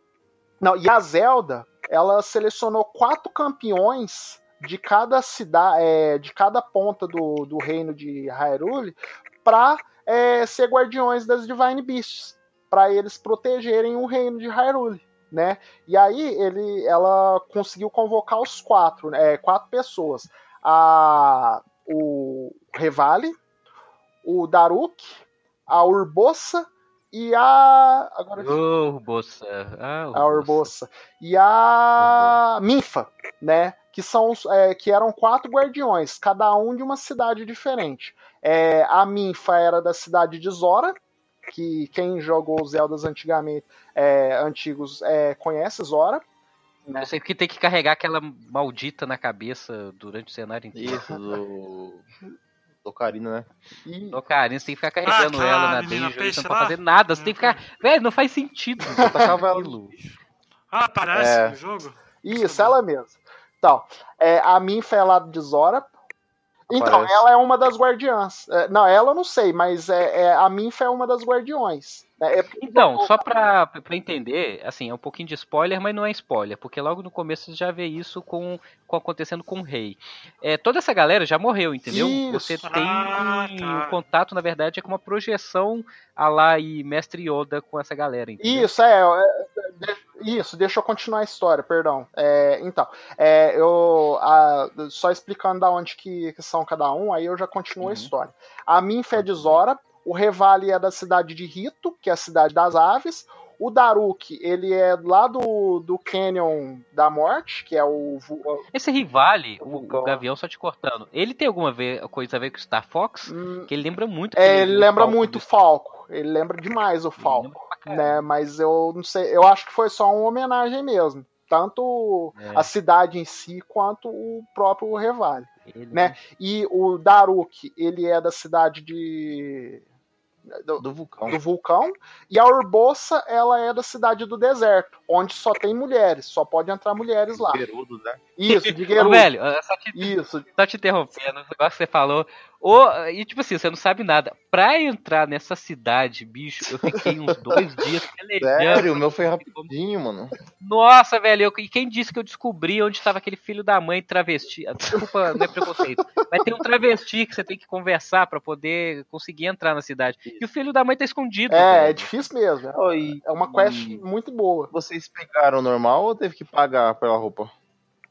não, e a Zelda ela selecionou quatro campeões de cada cidade, é, de cada ponta do, do reino de Hyrule para é, ser guardiões das Divine Beasts, para eles protegerem o reino de Hyrule. Né? E aí ele, ela conseguiu convocar os quatro, é, quatro pessoas. A, o Revali, o Daruk, a Urbosa e a. Agora. Urbosa. Ah, Urbosa. A Urbosa. E a Urbosa. Minfa, né? Que, são, é, que eram quatro guardiões, cada um de uma cidade diferente. É, a Minfa era da cidade de Zora, que quem jogou os Zeldas antigamente, é, antigos é, conhece Zora. Né? Eu sei que tem que carregar aquela maldita na cabeça durante o cenário inteiro. Isso, <laughs> do... Ocarina, né? E... Ocarina, você tem que ficar carregando ah, ela na dungeon, você não pode fazer nada, você tem que ficar. Velho, não faz sentido. Você ela. <laughs> Ah, parece é... no jogo? Isso, ela mesmo. Então, é, a Minfa é lá de Zora. Então, Parece. ela é uma das guardiãs. É, não, ela eu não sei, mas é, é, a Minfa é uma das guardiões. É, é então, só pra, pra entender, assim, é um pouquinho de spoiler, mas não é spoiler, porque logo no começo você já vê isso com, com acontecendo com o rei. É, toda essa galera já morreu, entendeu? Isso. Você tem ah, tá. um contato, na verdade, é com uma projeção a lá e Mestre Yoda com essa galera, entendeu? Isso, é, é isso, deixa eu continuar a história, perdão. É, então, é, eu a, só explicando da onde que, que, são cada um, aí eu já continuo uhum. a história. A Minfa é de Zora, o Revali é da cidade de Rito, que é a cidade das aves. O Daruk, ele é lá do, do Canyon da Morte, que é o. Esse Rivali, o, o, Gavião só te cortando, ele tem alguma coisa a ver com Star Fox? Hum, que ele lembra muito. É, ele lembra Falco muito o Falco. Ele lembra demais o Falco. Né? Mas eu não sei, eu acho que foi só uma homenagem mesmo. Tanto é. a cidade em si quanto o próprio Revali. Ele... Né? E o Daruk, ele é da cidade de do, do, vulcão. do vulcão. E a Urbosa, ela é da cidade do deserto, onde só tem mulheres, só pode entrar mulheres lá. Gerudo, né? Isso, de Gerudo. velho, só te, Isso. só te interrompendo, o negócio que você falou, Ou, e tipo assim, você não sabe nada. Pra entrar nessa cidade, bicho, eu fiquei uns dois <laughs> dias pelejando. Sério, o meu foi rapidinho, mano. Nossa, velho, eu- e quem disse que eu descobri onde estava aquele filho da mãe travesti? Ah, Desculpa, não é preconceito. Mas tem um travesti que você tem que conversar pra poder conseguir entrar na cidade. E o filho da mãe tá escondido. É, é velho. difícil mesmo. é- Oi. É uma quest E muito boa. Vocês pegaram normal ou teve que pagar pela roupa?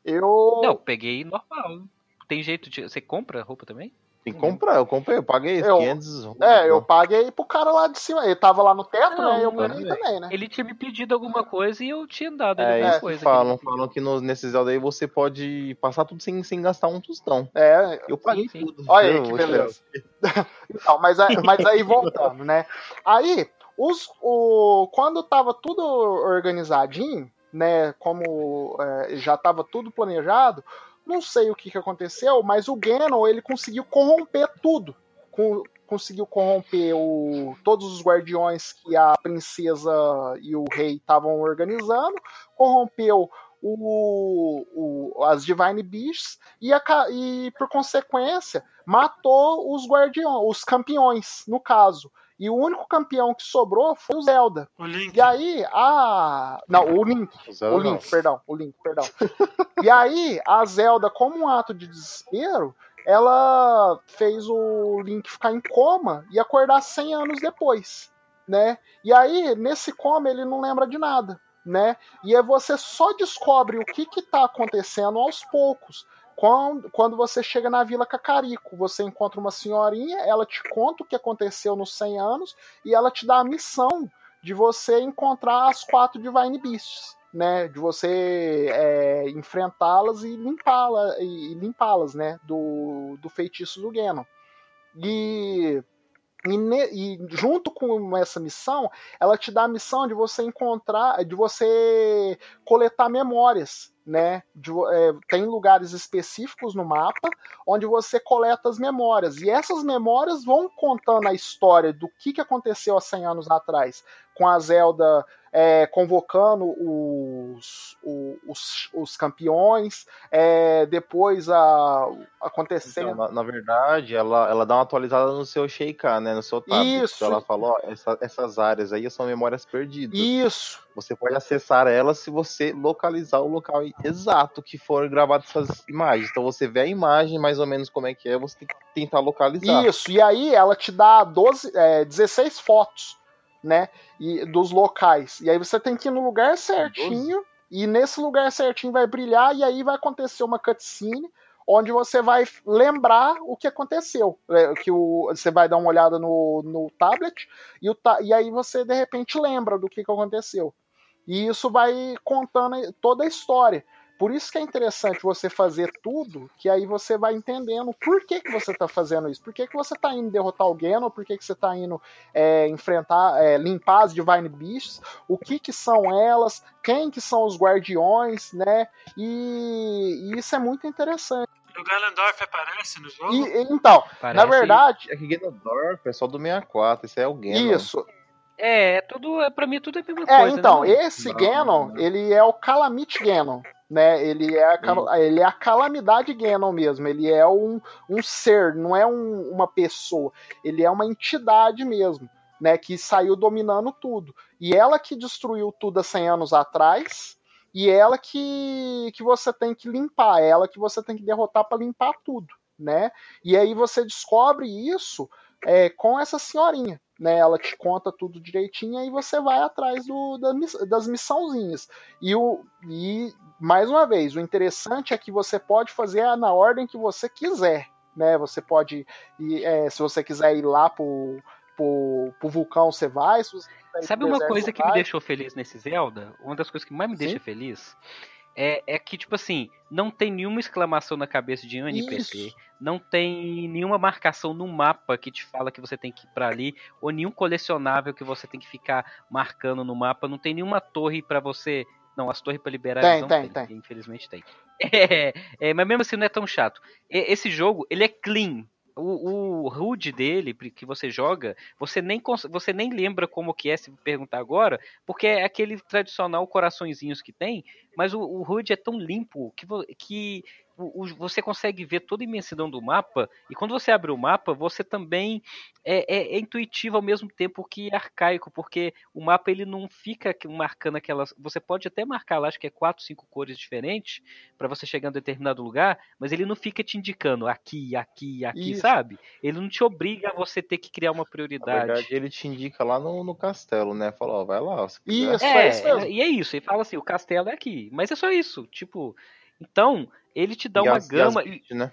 Eu. Não, peguei normal. Tem jeito de. Você compra roupa também? Tem que comprar, eu comprei, eu paguei Eu- 500 É, eu paguei pro cara lá de cima. Ele tava lá no teto, Não, né? Eu paguei velho. também, né? Ele tinha me pedido alguma coisa e eu tinha dado ele É, alguma coisa. falam, que ele falam que no, nesse Zelda aí você pode passar tudo sem, sem gastar um tostão. É, Eu paguei sim. tudo. Olha aí que beleza. <laughs> Então, mas, aí- mas aí voltando, né? Aí, os, o, quando tava tudo organizadinho, né? Como é, já tava tudo planejado, não sei o que, que aconteceu, mas o Ganon ele conseguiu corromper tudo. Com- conseguiu corromper o, todos os guardiões que a princesa e o rei estavam organizando, corrompeu o, o- as Divine Beasts e, aca- e, por consequência, matou os guardiões, os campeões, no caso. E o único campeão que sobrou foi o Zelda. O Link. E aí, a. Não, o Link. O não. Link, perdão, o Link, perdão. e aí, a Zelda, como um ato de desespero, ela fez o Link ficar em coma e acordar 100 anos depois, né? E aí, nesse coma, ele não lembra de nada, né? E aí você só descobre o que que tá acontecendo aos poucos. Quando, quando você chega na Vila Cacarico, você encontra uma senhorinha, ela te conta o que aconteceu nos 100 anos e ela te dá a missão de você encontrar as quatro Divine Beasts, né? De você é, enfrentá-las e limpá-las, e, limpá-las, né? Do, do feitiço do Ganon. E, e, ne- e junto com essa missão, ela te dá a missão de você encontrar, de você coletar memórias, né? De é, tem lugares específicos no mapa onde você coleta as memórias. E essas memórias vão contando a história do que, que aconteceu há 100 anos atrás, com a Zelda é, convocando os, os, os campeões, é, depois a, acontecendo. Então, na, na verdade, ela, ela dá uma atualizada no seu Sheikah, né? No seu tablet. Isso. Ela falou, essa- essas áreas aí são memórias perdidas. Isso, Você pode acessar elas se você localizar o local exato que for gravado essas imagens. Então você vê a imagem, mais ou menos como é que é, você tem que tentar localizar. Isso, e aí ela te dá 12, é, 16 fotos, né? E, dos locais. E aí você tem que ir no lugar certinho, e nesse lugar certinho vai brilhar, e aí vai acontecer uma cutscene onde você vai lembrar o que aconteceu. É, que o, você vai dar uma olhada no, no tablet, e, o e aí você de repente lembra do que, que aconteceu. E isso vai contando toda a história. Por isso que é interessante você fazer tudo, que aí você vai entendendo por que, que você está fazendo isso. Por que, que você está indo derrotar o Ganon, por que, que você está indo é, enfrentar, é, limpar as Divine Beasts, o que que são elas, quem que são os guardiões, né? E, e isso é muito interessante. O Ganondorf aparece no jogo? E, então, Parece- na verdade, É que Ganondorf é só do 64, esse é o Ganon. isso. É, é tudo. É, pra mim tudo é a mesma É, coisa. então, né? esse Não, Ganon, não. ele é o Calamity Ganon, né? Ele é a, ele é a calamidade Ganon mesmo. Ele é um, um ser, não é um- uma pessoa. Ele é uma entidade mesmo, né? Que saiu dominando tudo. E ela que destruiu tudo há 100 anos atrás. E ela que, que você tem que limpar, ela que você tem que derrotar para limpar tudo, né? E aí você descobre isso é, com essa senhorinha, né? Ela te conta tudo direitinho e você vai atrás do, da das missãozinhas. E, o, e, mais uma vez, o interessante é que você pode fazer na ordem que você quiser, né? Você pode, ir, é, se você quiser ir lá pro, pro, pro vulcão, você vai. Sabe uma coisa que me vai. deixou feliz nesse Zelda? Uma das coisas que mais me Sim. deixa feliz é, é que, tipo assim, não tem nenhuma exclamação na cabeça de um NPC. Isso. Não tem nenhuma marcação no mapa que te fala que você tem que ir pra ali, ou nenhum colecionável que você tem que ficar marcando no mapa. Não tem nenhuma torre pra você. Não, as torres pra liberar Tem, não tem, tem, tem. Infelizmente tem. <laughs> É, é, mas mesmo assim não é tão chato. Esse jogo, ele é clean. O, o HUD dele, que você joga, você nem, você nem lembra como que é, se perguntar agora, porque é aquele tradicional coraçõezinhos que tem, mas o, o HUD é tão limpo que, que o, o, você consegue ver toda a imensidão do mapa, e quando você abre o mapa, você também é, é, é, intuitivo ao mesmo tempo que arcaico, porque o mapa ele não fica marcando aquelas. Você pode até marcar lá, acho que é quatro, cinco cores diferentes para você chegar em determinado lugar, mas ele não fica te indicando aqui, aqui, aqui, Isso. sabe? Ele não te obriga a você ter que criar uma prioridade. Na verdade, ele te indica lá no, no castelo, né? Fala, ó, vai lá. Isso, é, é isso e é isso. Ele fala assim: o castelo é aqui. Mas é só isso. Tipo, então, ele te dá e uma as, gama. E beast, né?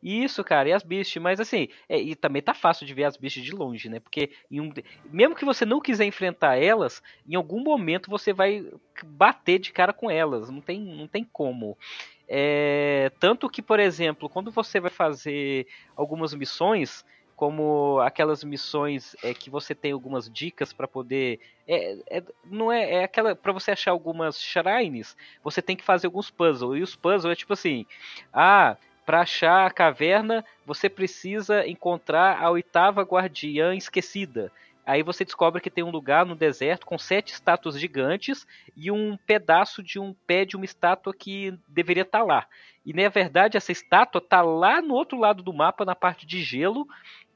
Isso, cara, e as bichas, mas assim, é, e também tá fácil de ver as bichas de longe, né? Porque um, mesmo que você não quiser enfrentar elas, em algum momento você vai bater de cara com elas, não tem, não tem como. É, tanto que, por exemplo, quando você vai fazer algumas missões, como aquelas missões é, que você tem algumas dicas para poder é, é, não é, é aquela para você achar algumas shrines você tem que fazer alguns puzzles e os puzzles é tipo assim ah para achar a caverna você precisa encontrar a oitava guardiã esquecida Aí você descobre que tem um lugar no deserto com sete estátuas gigantes e um pedaço de um pé de uma estátua que deveria estar tá lá. E na verdade essa estátua está lá no outro lado do mapa, na parte de gelo,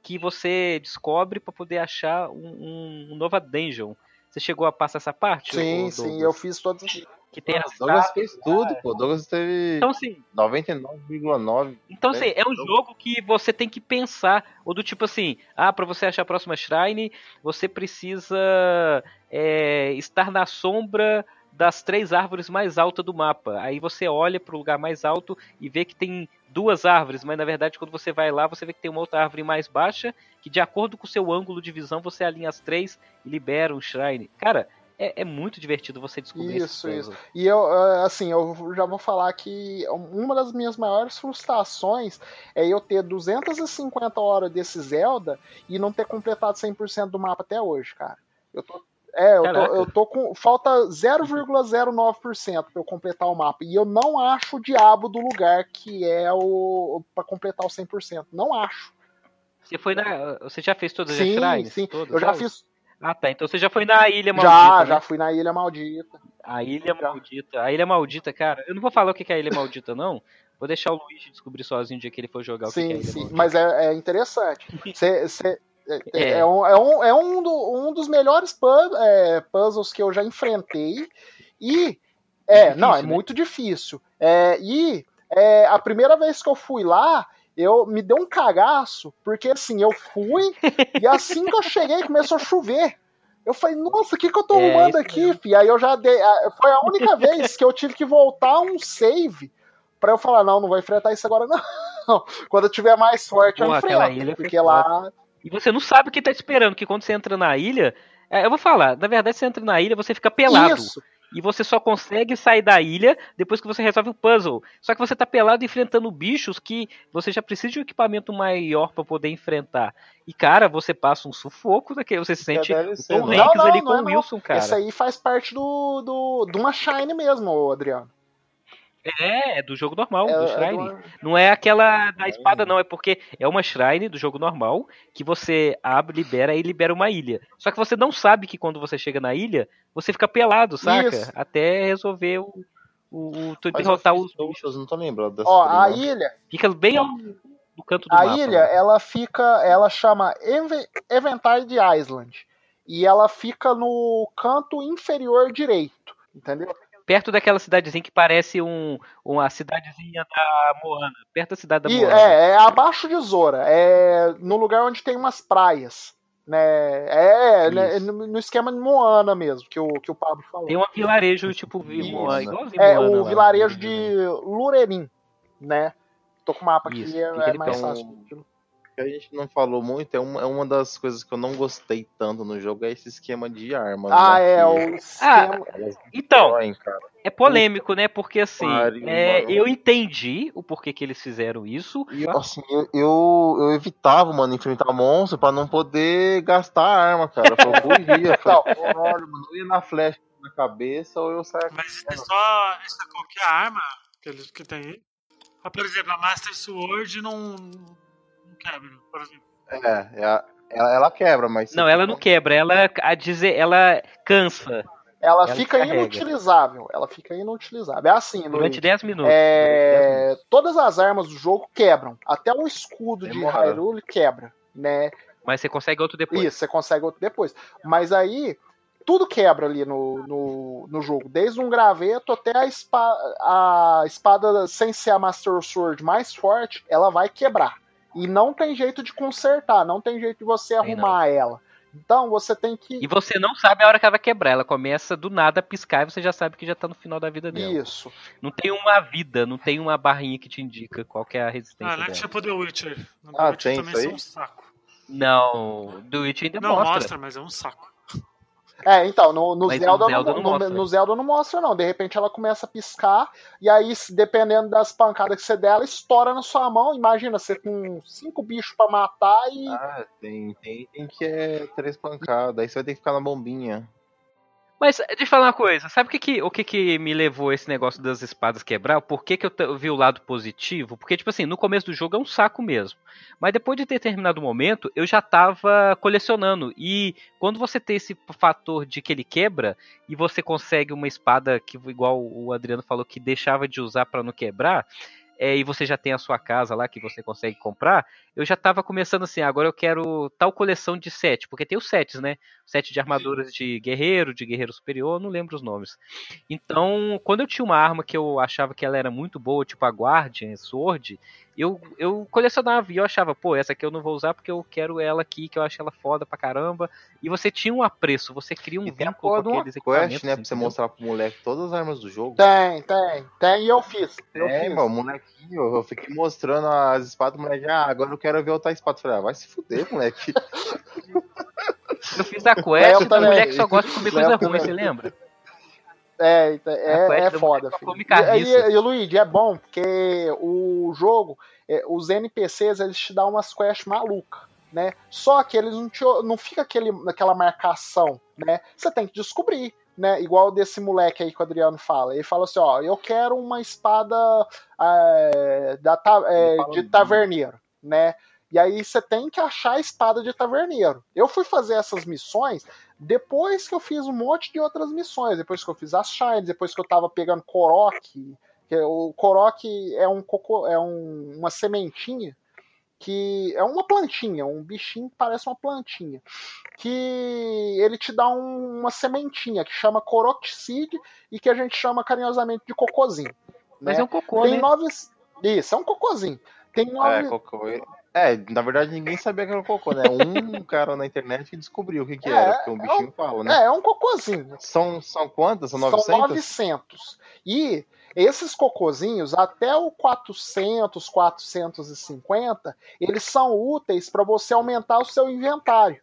que você descobre para poder achar um, um, nova dungeon. Você chegou a passar essa parte? Sim, sim, eu fiz todos que tem as Douglas fez tudo, pô. Douglas teve então, assim, 99,9. Então, assim, é um jogo que você tem que pensar, ou do tipo assim, ah, para você achar a próxima Shrine, você precisa é, estar na sombra das três árvores mais altas do mapa. Aí você olha para o lugar mais alto e vê que tem duas árvores, mas na verdade quando você vai lá você vê que tem uma outra árvore mais baixa, que de acordo com o seu ângulo de visão você alinha as três e libera um shrine. Cara, é, é, muito divertido você descobrir isso. Isso, E eu, eh, assim, eu já vou falar que uma das minhas maiores frustrações é eu ter 250 horas desse Zelda e não ter completado 100% do mapa até hoje, cara. Eu tô é, eu tô, eu tô, com. Falta 0,09% pra eu completar o mapa. E eu não acho o diabo do lugar que é o. para completar o 100%. Não acho. Você foi na. Você já fez todas sim, as shrines? Sim, todas, eu já fiz. Ah, tá. Então você já foi na Ilha Maldita. Já, né? já fui na Ilha Maldita. A Ilha já. Maldita. A Ilha Maldita, cara. Eu não vou falar o que é a Ilha Maldita, não. Vou deixar o Luiz descobrir sozinho o dia que ele for jogar sim, o que é a Ilha sim, Maldita. Mas é, é interessante. <laughs> Você é, é. é, um, é, um, é um, do, um dos melhores é, puzzles que eu já enfrentei. E. É, difícil, não, é né? muito difícil. É, e é, a primeira vez que eu fui lá, eu me deu um cagaço, porque assim, eu fui <laughs> e assim que eu cheguei começou a chover. Eu falei, nossa, o que, que eu tô é, arrumando aqui, fi? Aí eu já dei. Foi a única vez que eu tive que voltar um save para eu falar, não, não vou enfrentar isso agora, não. <laughs> Quando eu tiver mais forte, Pô, eu enfrento. Porque lá. E você não sabe o que tá esperando, que quando você entra na ilha. É, eu vou falar, na verdade, você entra na ilha, você fica pelado. Isso. E você só consegue sair da ilha depois que você resolve o puzzle. Só que você tá pelado enfrentando bichos que você já precisa de um equipamento maior para poder enfrentar. E, cara, você passa um sufoco daquele. Você se sente o Tom Hanks ali com o Wilson, cara. Isso aí faz parte do, do, de uma Shine mesmo, Adriano. É, é do jogo normal, é, do é Shrine. É do... Não é aquela da espada, não. É porque é uma Shrine do jogo normal que você abre, libera e libera uma ilha. Só que você não sabe que quando você chega na ilha, você fica pelado, saca? Isso. Até resolver o. o, o derrotar os bichos. Não tô lembrando dessa Ó, a ilha. Fica bem ao, no canto do a mapa. A ilha, né? ela fica. Ela chama Eventide Island. E ela fica no canto inferior direito. Entendeu? Perto daquela cidadezinha que parece um, uma cidadezinha da Moana. Perto da cidade da e, Moana. É, é abaixo de Zora. É no lugar onde tem umas praias. Né, é, né, no esquema de Moana mesmo, que o, que o Pablo falou. Tem um vilarejo tipo Moana, igualzinho É, Moana, o lá, vilarejo de Lurerim, né? Tô com o mapa aqui, Isso, é, é mais fácil que a gente não falou muito, é uma, é uma das coisas que eu não gostei tanto no jogo, é esse esquema de armas. Ah, né? é, o esquema... Ah, então, é polêmico, né? Porque assim, é, eu entendi o porquê que eles fizeram isso. E assim, eu, eu, eu evitava, mano, enfrentar monstro pra não poder gastar a arma, cara. Eu fugia, <laughs> falei, mano, eu ia na flecha na cabeça ou eu saia. Mas é só, é só qualquer arma que, eles, que tem aí? Ah, por exemplo, a Master Sword não quebra, por exemplo. É, é ela, ela, quebra, mas. Não, ela não quebra, ela a dizer, ela cansa. ela, Ela fica descarrega. inutilizável. Ela fica inutilizável. É assim, Durante Luiz. 10 minutos. É, todas as armas do jogo quebram. Até o escudo de. Hyrule quebra, né? Mas você consegue outro depois. Isso, você consegue outro depois. Mas aí, tudo quebra ali no, no, no jogo. Desde um graveto até a, espa a espada, sem ser a Master Sword mais forte, ela vai quebrar. E não tem jeito de consertar, não tem jeito de você arrumar ela. Então você tem que. E você não sabe a hora que ela vai quebrar. Ela começa do nada a piscar e você já sabe que já tá no final da vida dela. Isso. Não tem uma vida, não tem uma barrinha que te indica qual que é a resistência Ah, não é dela. tipo The Witcher. No Ah, The Witcher tem também isso aí? são um saco. Não, do Witch ainda Não, mostra. mostra, mas é um saco. É, então, no, no Zelda, no Zelda não, não no- mostra. no Zelda não mostra, não. De repente ela começa a piscar, e aí, dependendo das pancadas que você der, ela estoura na sua mão. Imagina, você com cinco bichos pra matar e. Ah, tem, tem, tem que é três pancadas. Aí você vai ter que ficar na bombinha. Mas deixa eu falar uma coisa, sabe o que, que, o que, que me levou a esse negócio das espadas quebrar? Por que, que eu, eu vi o lado positivo? Porque, tipo assim, no começo do jogo é um saco mesmo. Mas depois de determinado momento, eu já tava colecionando. E quando você tem esse fator de que ele quebra, e você consegue uma espada que, igual o Adriano falou, que deixava de usar pra não quebrar, é, e você já tem a sua casa lá que você consegue comprar, eu já tava começando assim, agora eu quero tal coleção de set, porque tem os sets, né? Set de armaduras de guerreiro, de guerreiro superior, não lembro os nomes. Então, quando eu tinha uma arma que eu achava que ela era muito boa, tipo a Guardian Sword, eu, eu colecionava e eu achava, pô, essa aqui eu não vou usar porque eu quero ela aqui, que eu acho ela foda pra caramba. E você tinha um apreço, você cria um E vínculo com aqueles quest, equipamentos. né? Pra você entendeu? mostrar pro moleque todas as armas do jogo. Tem, tem, tem, e eu fiz. Eu É, fiz. mano, molequinho, eu fiquei mostrando as espadas do moleque. Ah, agora eu quero ver outra espada. Eu Falei, ah, vai se fuder, moleque. <laughs> Eu fiz a quest também. moleque que só gosta de comer coisa Léo ruim, também. você lembra? É, então, é, é foda, filho. E, e, e, Luigi, é bom, porque o jogo, é, os NPCs, eles te dão umas quests malucas, né? Só que eles não, te, não fica aquele, aquela marcação, né? Você tem que descobrir, né? Igual desse moleque aí que o Adriano fala. Ele fala assim, ó, eu quero uma espada é, da, é, de taverneiro, né? E aí você tem que achar a espada de taverneiro. Eu fui fazer essas missões depois que eu fiz um monte de outras missões, depois que eu fiz as Shines, depois que eu tava pegando Korok, que o Korok é um coco, é um- uma sementinha que é uma plantinha, um bichinho que parece uma plantinha, que ele te dá um- uma sementinha que chama Korok Seed e que a gente chama carinhosamente de cocozinho. Mas né? é um cocô, Tem né? nove, isso é um cocozinho. Tem nove, É, cocô. É, na verdade ninguém sabia que era cocô, né? Um <laughs> cara na internet que descobriu o que, que É, era, porque um é bichinho fala, né? é, é um cocozinho. São, são quantas? São São 900? 900. E esses cocozinhos, até o 400, 450, eles são úteis para você aumentar o seu inventário.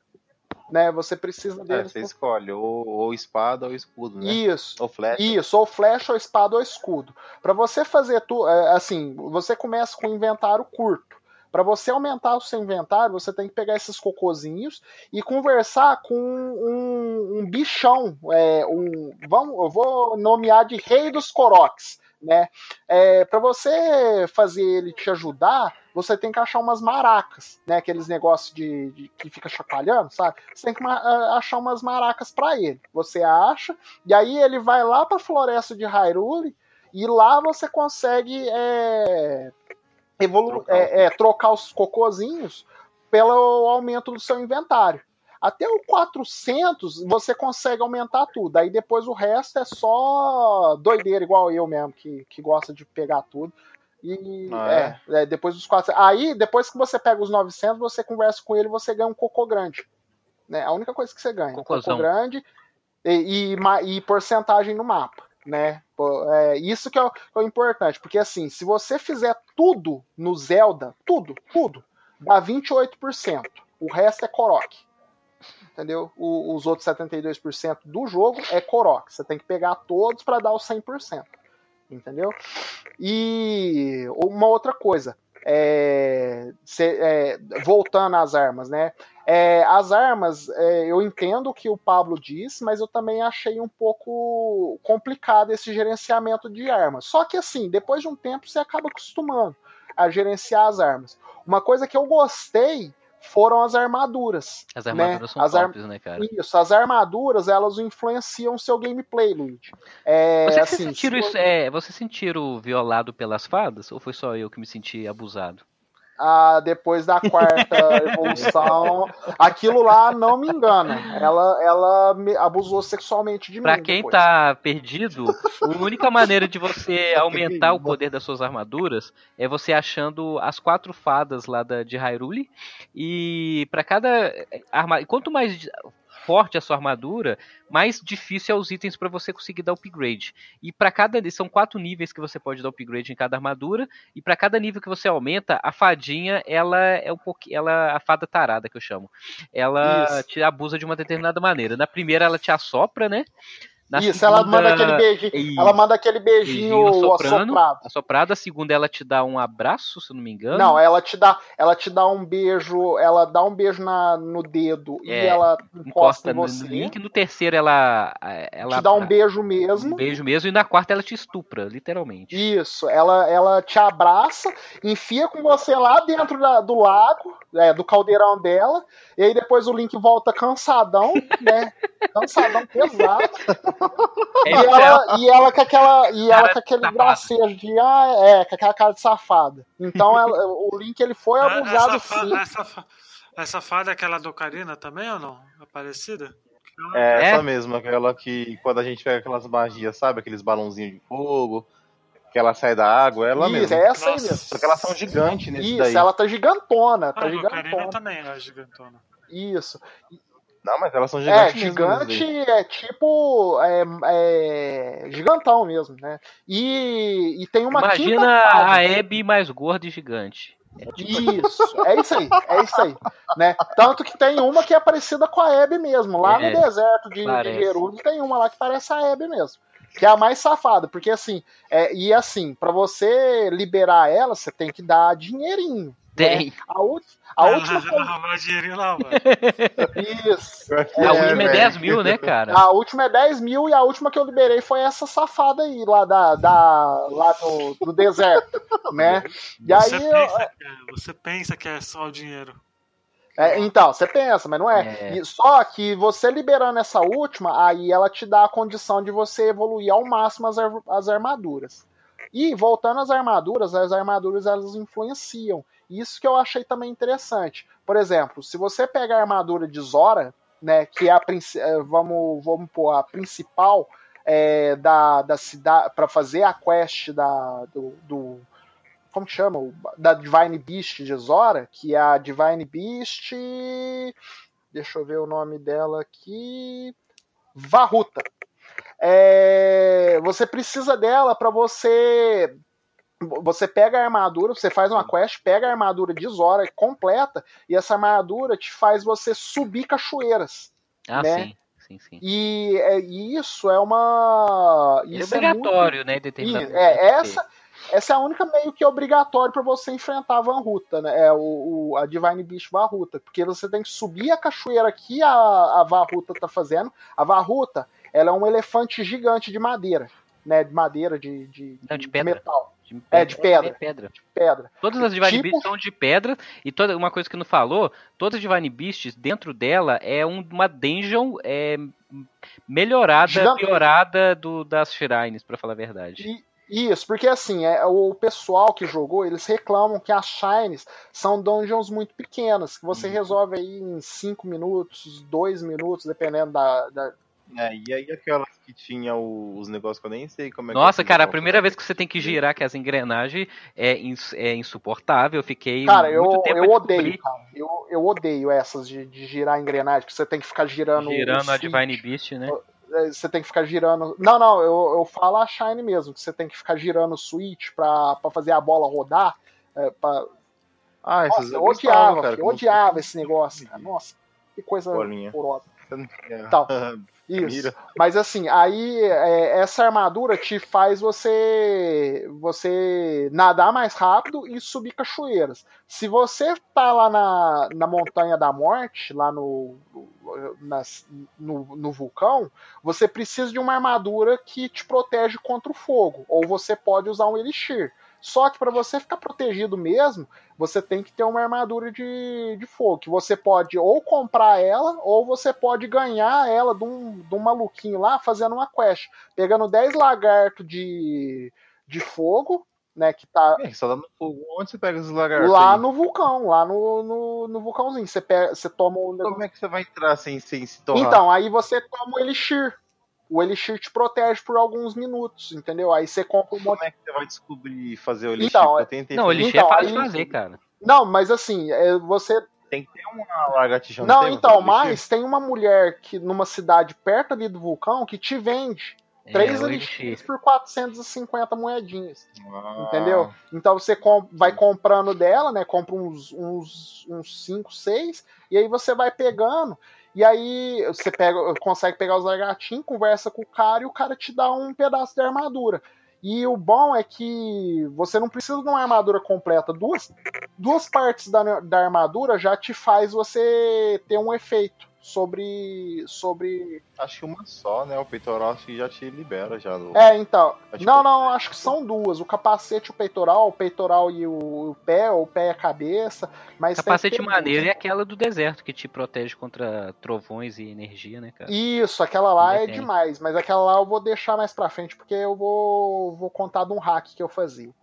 Né? Você precisa É, deles. você escolhe, ou, ou espada ou escudo, né? Isso. Ou flecha. Isso, ou flecha, ou espada, ou escudo. Para você fazer tu, é, assim, você começa com um inventário curto. Para você aumentar o seu inventário, você tem que pegar esses cocozinhos e conversar com um, um bichão. É, um, vamos, eu vou nomear de Rei dos Coroques. Né? É, para você fazer ele te ajudar, você tem que achar umas maracas, né? Aqueles negócios de, de- que fica chacoalhando, sabe? Você tem que achar umas maracas para ele. Você acha, e aí ele vai lá para a floresta de Hyrule e lá você consegue é, evolu Trocar. é, é, trocar os cocozinhos pelo aumento do seu inventário. Até o 400 você consegue aumentar tudo. Aí depois o resto é só doideira, igual eu mesmo, que, que gosta de pegar tudo. E Ah, é, é, depois dos 400. Aí depois que você pega os 900, você conversa com ele e você ganha um cocô grande. Né? A única coisa que você ganha. Um Cocôzão. cocô grande e, e, e porcentagem no mapa. Né? É, isso que é, o, que é o importante, porque assim, se você fizer tudo no Zelda, tudo, tudo, dá 28%. O resto é Korok. Entendeu? O- os outros 72% do jogo é Korok. Você tem que pegar todos para dar o 100%. Entendeu? E uma outra coisa, é, cê- é, voltando às armas, né? É, as armas, é, eu entendo o que o Pablo disse, mas eu também achei um pouco complicado esse gerenciamento de armas. Só que assim, depois de um tempo você acaba acostumando a gerenciar as armas. Uma coisa que eu gostei foram as armaduras. As armaduras né? são as tops, né, cara? Isso, as armaduras, elas influenciam o seu gameplay, Luigi. É, Você, assim, se- isso, é, você sentiram violado pelas fadas? Ou foi só eu que me senti abusado? Ah, depois da quarta <laughs> evolução, aquilo lá não me engana. Ela, ela me abusou sexualmente de Pra mim. quem depois. tá perdido, a única maneira de você <laughs> aumentar o <laughs> poder das suas armaduras é você achando as quatro fadas lá da, de Hyrule. E para cada arma, quanto mais forte a sua armadura, mais difícil é os itens para você conseguir dar upgrade. E para cada são quatro níveis que você pode dar upgrade em cada armadura, e para cada nível que você aumenta, a fadinha, ela é um pouquinho, ela a fada tarada que eu chamo. Ela Isso. te abusa de uma determinada maneira. Na primeira ela te assopra, né? Na Isso, ela segunda- manda aquele beijinho. Isso. Ela manda aquele beijinho, Beijinho assoprado. Assoprada, a segunda ela te dá um abraço, se não me engano. Não, ela te dá, ela te dá um beijo, ela dá um beijo na, no dedo e É, ela encosta encosta em você. no link. No terceiro ela, ela te dá um beijo mesmo. um beijo mesmo. E na quarta ela te estupra, literalmente. Isso, ela, ela te abraça, enfia com você lá dentro da- do lago, é, do caldeirão dela, e aí depois o Link volta cansadão, né? <laughs> Cansadão pesado. É, E ela, e ela com aquela. E ela com aquele safada. gracejo de. Ah, é, com aquela cara de safada. Então ela- o Link ele foi abusado essa, fa- sim. essa, fa- essa fada é aquela do Ocarina também ou não? É parecida? É, É? essa mesmo, aquela que quando a gente pega aquelas magias, sabe? Aqueles balãozinhos de fogo, que ela sai da água, ela Isso, mesmo. é essa aí mesmo. Só que elas são gigantes nesse Isso, daí. ela tá gigantona, Ah, tá Ocarina gigantona. também é gigantona. Isso. Não, mas elas são É, gigantes mesmo daí. gigante é tipo. É, é, gigantão mesmo, né? E, e tem uma quinta Imagina a Abby mais gorda e gigante. Isso, é isso aí, é isso aí, né? Tanto que tem uma que é parecida com a Abby mesmo. Lá É, no deserto de, de. Gerudo tem uma lá que parece a Abby mesmo. Que é a mais safada, porque assim, é, e assim, pra você liberar ela, você tem que dar dinheirinho. Tem. A, ult- a Ah, última <laughs> dinheirinho lá, mano. Isso. A É, última é velho. 10 mil, né, cara? A última é 10 mil e a última que eu liberei foi essa safada aí, lá, da, da, lá do, do deserto, <laughs> né? E Você, aí, pensa que é, você pensa que é só o dinheiro. É, então, você pensa, mas não é. É. E só que você liberando essa última, aí ela te dá a condição de você evoluir ao máximo as, as armaduras. E voltando às armaduras, as armaduras elas influenciam. Isso que eu achei também interessante. Por exemplo, se você pega a armadura de Zora, né, que é a eh, vamos vamos pôr a principal é, da, da cidade para fazer a quest da do, do como que chama? Da Divine Beast de Zora, que é a Divine Beast. Deixa eu ver o nome dela aqui. Varruta. É, você precisa dela para você. Você pega a armadura, você faz uma quest, pega a armadura de Zora completa, e essa armadura te faz você subir cachoeiras. Ah, né? sim. Sim, sim. E, é- e isso é uma. É Isso muito- obrigatório, né? Determinado é, essa, essa é a única meio que obrigatória para você enfrentar a Van Ruta, né? É o, o- a Divine Beast Varruta. Porque você tem que subir a cachoeira que a, a Varruta tá fazendo. A Varruta, ela é um elefante gigante de madeira. Né? De madeira, de, de, Não, de pedra. metal, De É, de pedra. É pedra. de pedra. Todas as Divine Tipo- Beasts são de pedra. E toda uma coisa que não falou, todas as Divine Beasts, dentro dela, é um- uma dungeon é, melhorada, Gigante. piorada do, das Shrines, pra falar a verdade. E- Isso, porque assim, é, o pessoal que jogou, eles reclamam que as Shines são dungeons muito pequenas, que você Uhum. resolve aí em 5 minutos, 2 minutos, dependendo da, da, É, e aí aquelas que tinha os negócios que eu nem sei como é que Nossa, fiz cara, a primeira vez que você tem que girar que as engrenagens é, ins- é insuportável. Eu fiquei Cara, eu, eu a odeio, cara. Eu, eu odeio essas de, de girar a engrenagem, que você tem que ficar girando. girando a switch, Divine Beast, né? é, Você tem que ficar girando. Não, não, eu, eu falo a Shine mesmo, que você tem que ficar girando o switch pra, pra fazer a bola rodar. é, pra- Ah, Nossa, eu odiava, cara, eu odiava esse negócio. cara. Nossa, que coisa Bolinha. horrorosa. Então, <laughs> Isso. Mira. Mas assim, aí é, essa armadura te faz você você nadar mais rápido e subir cachoeiras. Se você tá lá na, na Montanha da Morte, lá no, no, no vulcão, você precisa de uma armadura que te protege contra o fogo. Ou você pode usar um elixir. Só que para você ficar protegido mesmo, você tem que ter uma armadura de, de fogo. Que você pode ou comprar ela, ou você pode ganhar ela de um, de um maluquinho lá fazendo uma quest. Pegando 10 lagartos de, de fogo, né? Que tá. É, só fogo. Onde você pega esses lagartos? Lá aí? no vulcão, lá no, no, no vulcãozinho. Você, pega, você toma o Como é que você vai entrar sem, sem se torrar? Então, aí você toma o Elixir. O Elixir te protege por alguns minutos, entendeu? Aí você compra um monte. Como é que você vai descobrir fazer o elixir? Então, Eu tentei Não, fazer. ele Então, é fácil aí- de fazer, cara. Não, mas assim, é, você. Tem que ter uma lagartixa. Não, tem, então, mas tem uma mulher que numa cidade perto ali do vulcão que te vende três é, o elixirs Elixir. por 450 moedinhas. elixir? Ah, Entendeu? Então você com- vai comprando dela, né? Compra uns 5, uns, uns cinco, seis, e aí você vai pegando. E aí você pega, consegue pegar os lagartinhos, conversa com o cara e o cara te dá um pedaço de armadura. E o bom é que você não precisa de uma armadura completa. Duas, duas partes da, da armadura já te faz você ter um efeito sobre. sobre. Acho que uma só, né? O peitoral acho que já te libera já. Do... É, então. Não, não, acho que são duas. O capacete e o peitoral, o peitoral e o, o pé, o pé e a cabeça. Mas Capacete maneiro é aquela do deserto que te protege contra trovões e energia, né, cara? Isso, aquela lá Também é tem. demais, mas aquela lá eu vou deixar mais pra frente, porque eu vou, vou contar de um hack que eu fazia.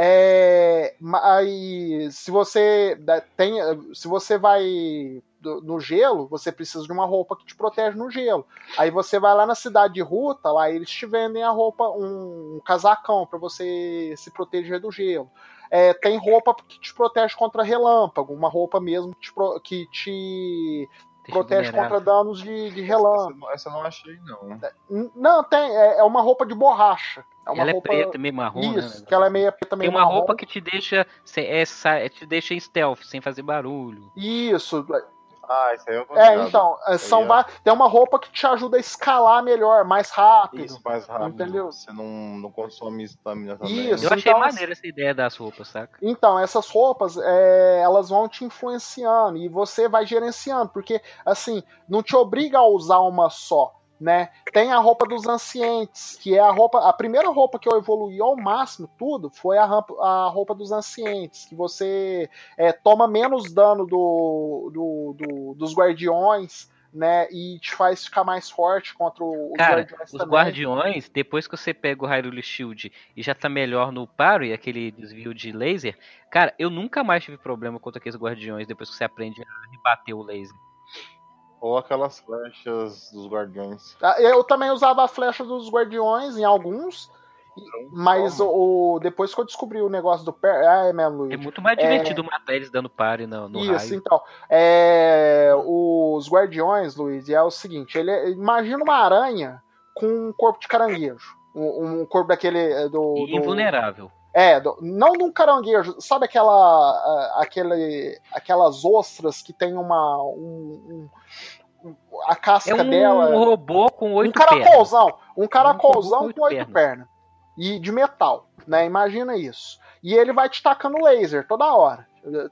É, mas se você tem, se você vai do- no gelo, você precisa de uma roupa que te protege no gelo. Aí você vai lá na cidade de Ruta, lá eles te vendem a roupa, um, casacão pra você se proteger do gelo. É, tem roupa que te protege contra relâmpago, uma roupa mesmo que te, pro- que te protege contra danos de, de Essa, relâmpago. não- essa eu não achei, não. Não, tem, é, é uma roupa de borracha. É uma Ela roupa... é preta, meio marrom, Isso, né? que ela é meio preta, Tem meio uma marrom. roupa que te deixa, é, te deixa em stealth, sem fazer barulho. Isso. Ah, isso aí eu tô É, então, é, são va- tem uma roupa que te ajuda a escalar melhor, mais rápido. Isso, mais rápido. Entendeu? Você não, não consome estamina também. Isso. Eu achei então, maneira essa ideia das roupas, saca? Então, essas roupas, é, elas vão te influenciando e você vai gerenciando, porque, assim, não te obriga a usar uma só, né? Tem a roupa dos ancientes, que é a roupa, a primeira roupa que eu evoluí ao máximo, tudo, foi a, a roupa dos ancientes, que você é, toma menos dano do, do- do- dos guardiões, né? E te faz ficar mais forte contra o- os Cara, guardiões os também. guardiões, depois que você pega o Hyrule Shield e já tá melhor no parry, aquele desvio de laser, cara, eu nunca mais tive problema contra aqueles guardiões depois que você aprende a rebater o laser. Ou aquelas flechas dos guardiões. Ah, Eu também usava a flecha dos guardiões em alguns, mas o, o- depois que eu descobri o negócio do pé, ah, é mesmo, Luiz. É muito mais divertido matar eles dando parry no, no Isso, raio. então. É, os guardiões, Luiz, é o seguinte: ele é- imagina uma aranha com um corpo de caranguejo. Um, um corpo daquele. é, Do, do- invulnerável. É, não de um caranguejo. Sabe aquela. aquele, aquelas ostras que tem uma. um- um- a casca É um dela. robô com Um oito pernas. caracolzão. Um caracolzão robô com oito oito pernas. E de metal, né? Imagina isso. E ele vai te tacando laser toda hora.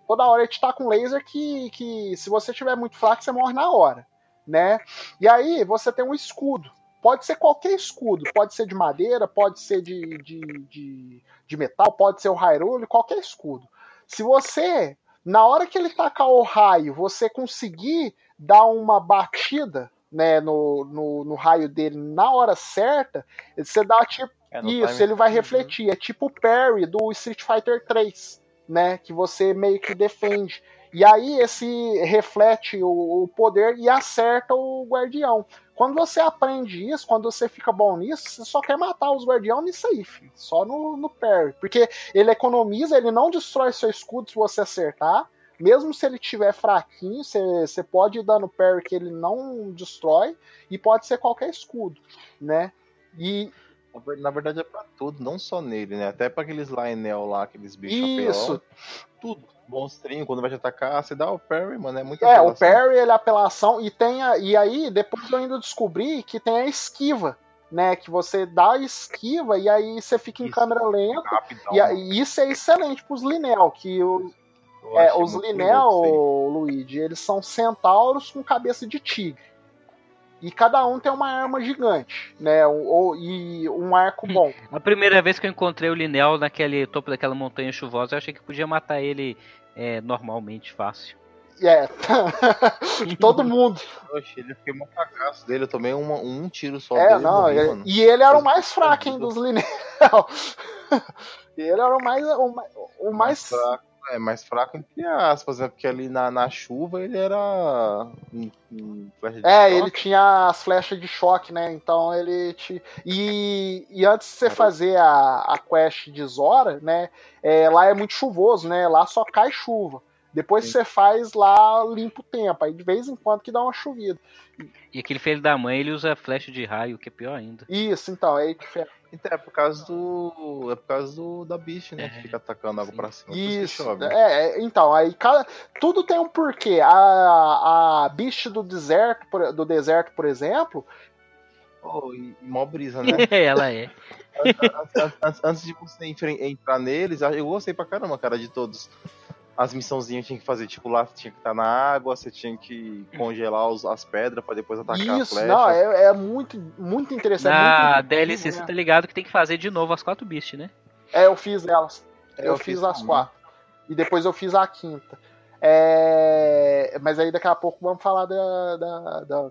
Toda hora ele te taca um laser que, que se você tiver muito fraco, você morre na hora, né? E aí você tem um escudo. Pode ser qualquer escudo. Pode ser de madeira, pode ser de, de, de, de metal, pode ser o Hyrule, qualquer escudo. Se você, na hora que ele tacar o raio, você conseguir dar uma batida né, no, no, no raio dele na hora certa, você dá tipo. É, Isso, ele vai refletir. É tipo o parry do Street Fighter 3, né? Que você meio que defende. E aí esse reflete o, o poder e acerta o guardião. Quando você aprende isso, quando você fica bom nisso, você só quer matar os guardiões nisso aí, filho. Só no, no parry. Porque ele economiza, ele não destrói seu escudo se você acertar. Mesmo se ele tiver fraquinho, você, pode ir dando parry que ele não destrói. E pode ser qualquer escudo, né? E Na ver- Na verdade é pra tudo, não só nele, né? Até pra aqueles Lionel lá, aqueles bichos Isso. apelão, Tudo. Monstrinho, quando vai te atacar, você dá o parry, mano. É muito É, o apelação. parry, ele é apelação, e tem a, e aí, depois eu ainda descobri que tem a esquiva, né? Que você dá a esquiva e aí você fica em Isso. câmera lenta. Rapidão. E, isso é excelente pros Linel, que o- é, os Linel, Luigi, eles são centauros com cabeça de tigre. E cada um tem uma arma gigante, né? Ou, e um arco bom. A primeira vez que eu encontrei o Linel naquele topo daquela montanha chuvosa, eu achei que podia matar ele é, normalmente, fácil. É, <laughs> todo mundo. Oxe, ele fiquei um cagaço dele, eu tomei uma, um tiro só É, dele. não, morri, é- mano. e ele era o mais fraco, hein, dos Linel. <laughs> ele era o mais. O mais, o mais fraco, é, mais fraco entre aspas, né? Porque ali na, na chuva ele era. um- um flash de É, choque. ele tinha as flechas de choque, né? Então ele te. E, e antes de você fazer a, a quest de Zora, né? é, lá é muito chuvoso, né? Lá só cai chuva. Depois Sim. você faz lá, limpa o tempo. Aí de vez em quando que dá uma chovida. E aquele filho da mãe, ele usa flecha de raio, que é pior ainda. Isso, então, aí difere. Então, é por causa do. É por causa do, da bicha, né? É, que fica atacando água sim. pra cima. isso chove. É, é, então, aí cada, tudo tem um porquê. A, a bicha do deserto, do deserto, por exemplo, Pô, e, mó brisa, né? <laughs> Ela é. antes, antes- antes de você entrar neles, eu gostei pra caramba, cara, de todos. As missãozinhas que tinha que fazer, tipo, lá tinha que estar na água, você tinha que congelar os- as pedras pra depois atacar a isso, flecha. não, é, é muito, muito interessante. Na muito DLC, né? você tá ligado que tem que fazer de novo as quatro beasts, né? É, eu fiz elas. É, eu, fiz, as também. quatro. E depois eu fiz a quinta. É, Mas aí daqui a pouco vamos falar da, da, da,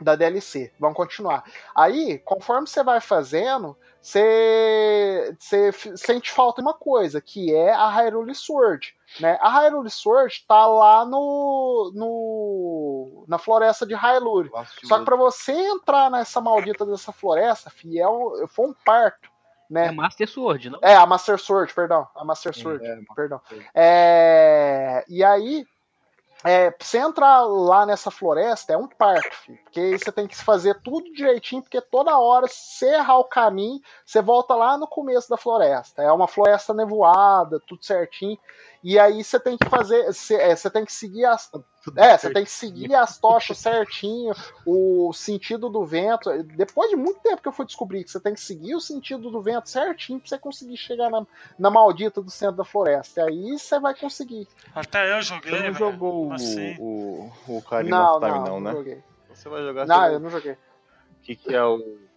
da DLC. Vamos continuar. Aí, conforme você vai fazendo, você, você sente falta de uma coisa, que é a Hyrule Sword. Né? A Hyrule Sword tá lá no, no na floresta de Hyrule. Só que pra você entrar nessa maldita dessa floresta, fiel, foi um parto. Né? É Master Sword, não? É, a Master Sword, perdão. A Master Sword, É, perdão. Sword. É, e aí, é, pra você entrar lá nessa floresta, é um parto, filho. Porque você tem que fazer tudo direitinho, porque toda hora, você errar o caminho, você volta lá no começo da floresta. É uma floresta nevoada, tudo certinho. E aí você tem que fazer. Você, é, você tem que seguir as. É, você tem que seguir as tochas certinho, o sentido do vento. Depois de muito tempo que eu fui descobrir que você tem que seguir o sentido do vento certinho pra você conseguir chegar na, na maldita do centro da floresta. E aí você vai conseguir. Até eu joguei. Você não velho. jogou o, Assim. o, o Ocarina Não, of Time, não, não, não, né? joguei. Você vai jogar Não, eu não joguei. o que, que é o.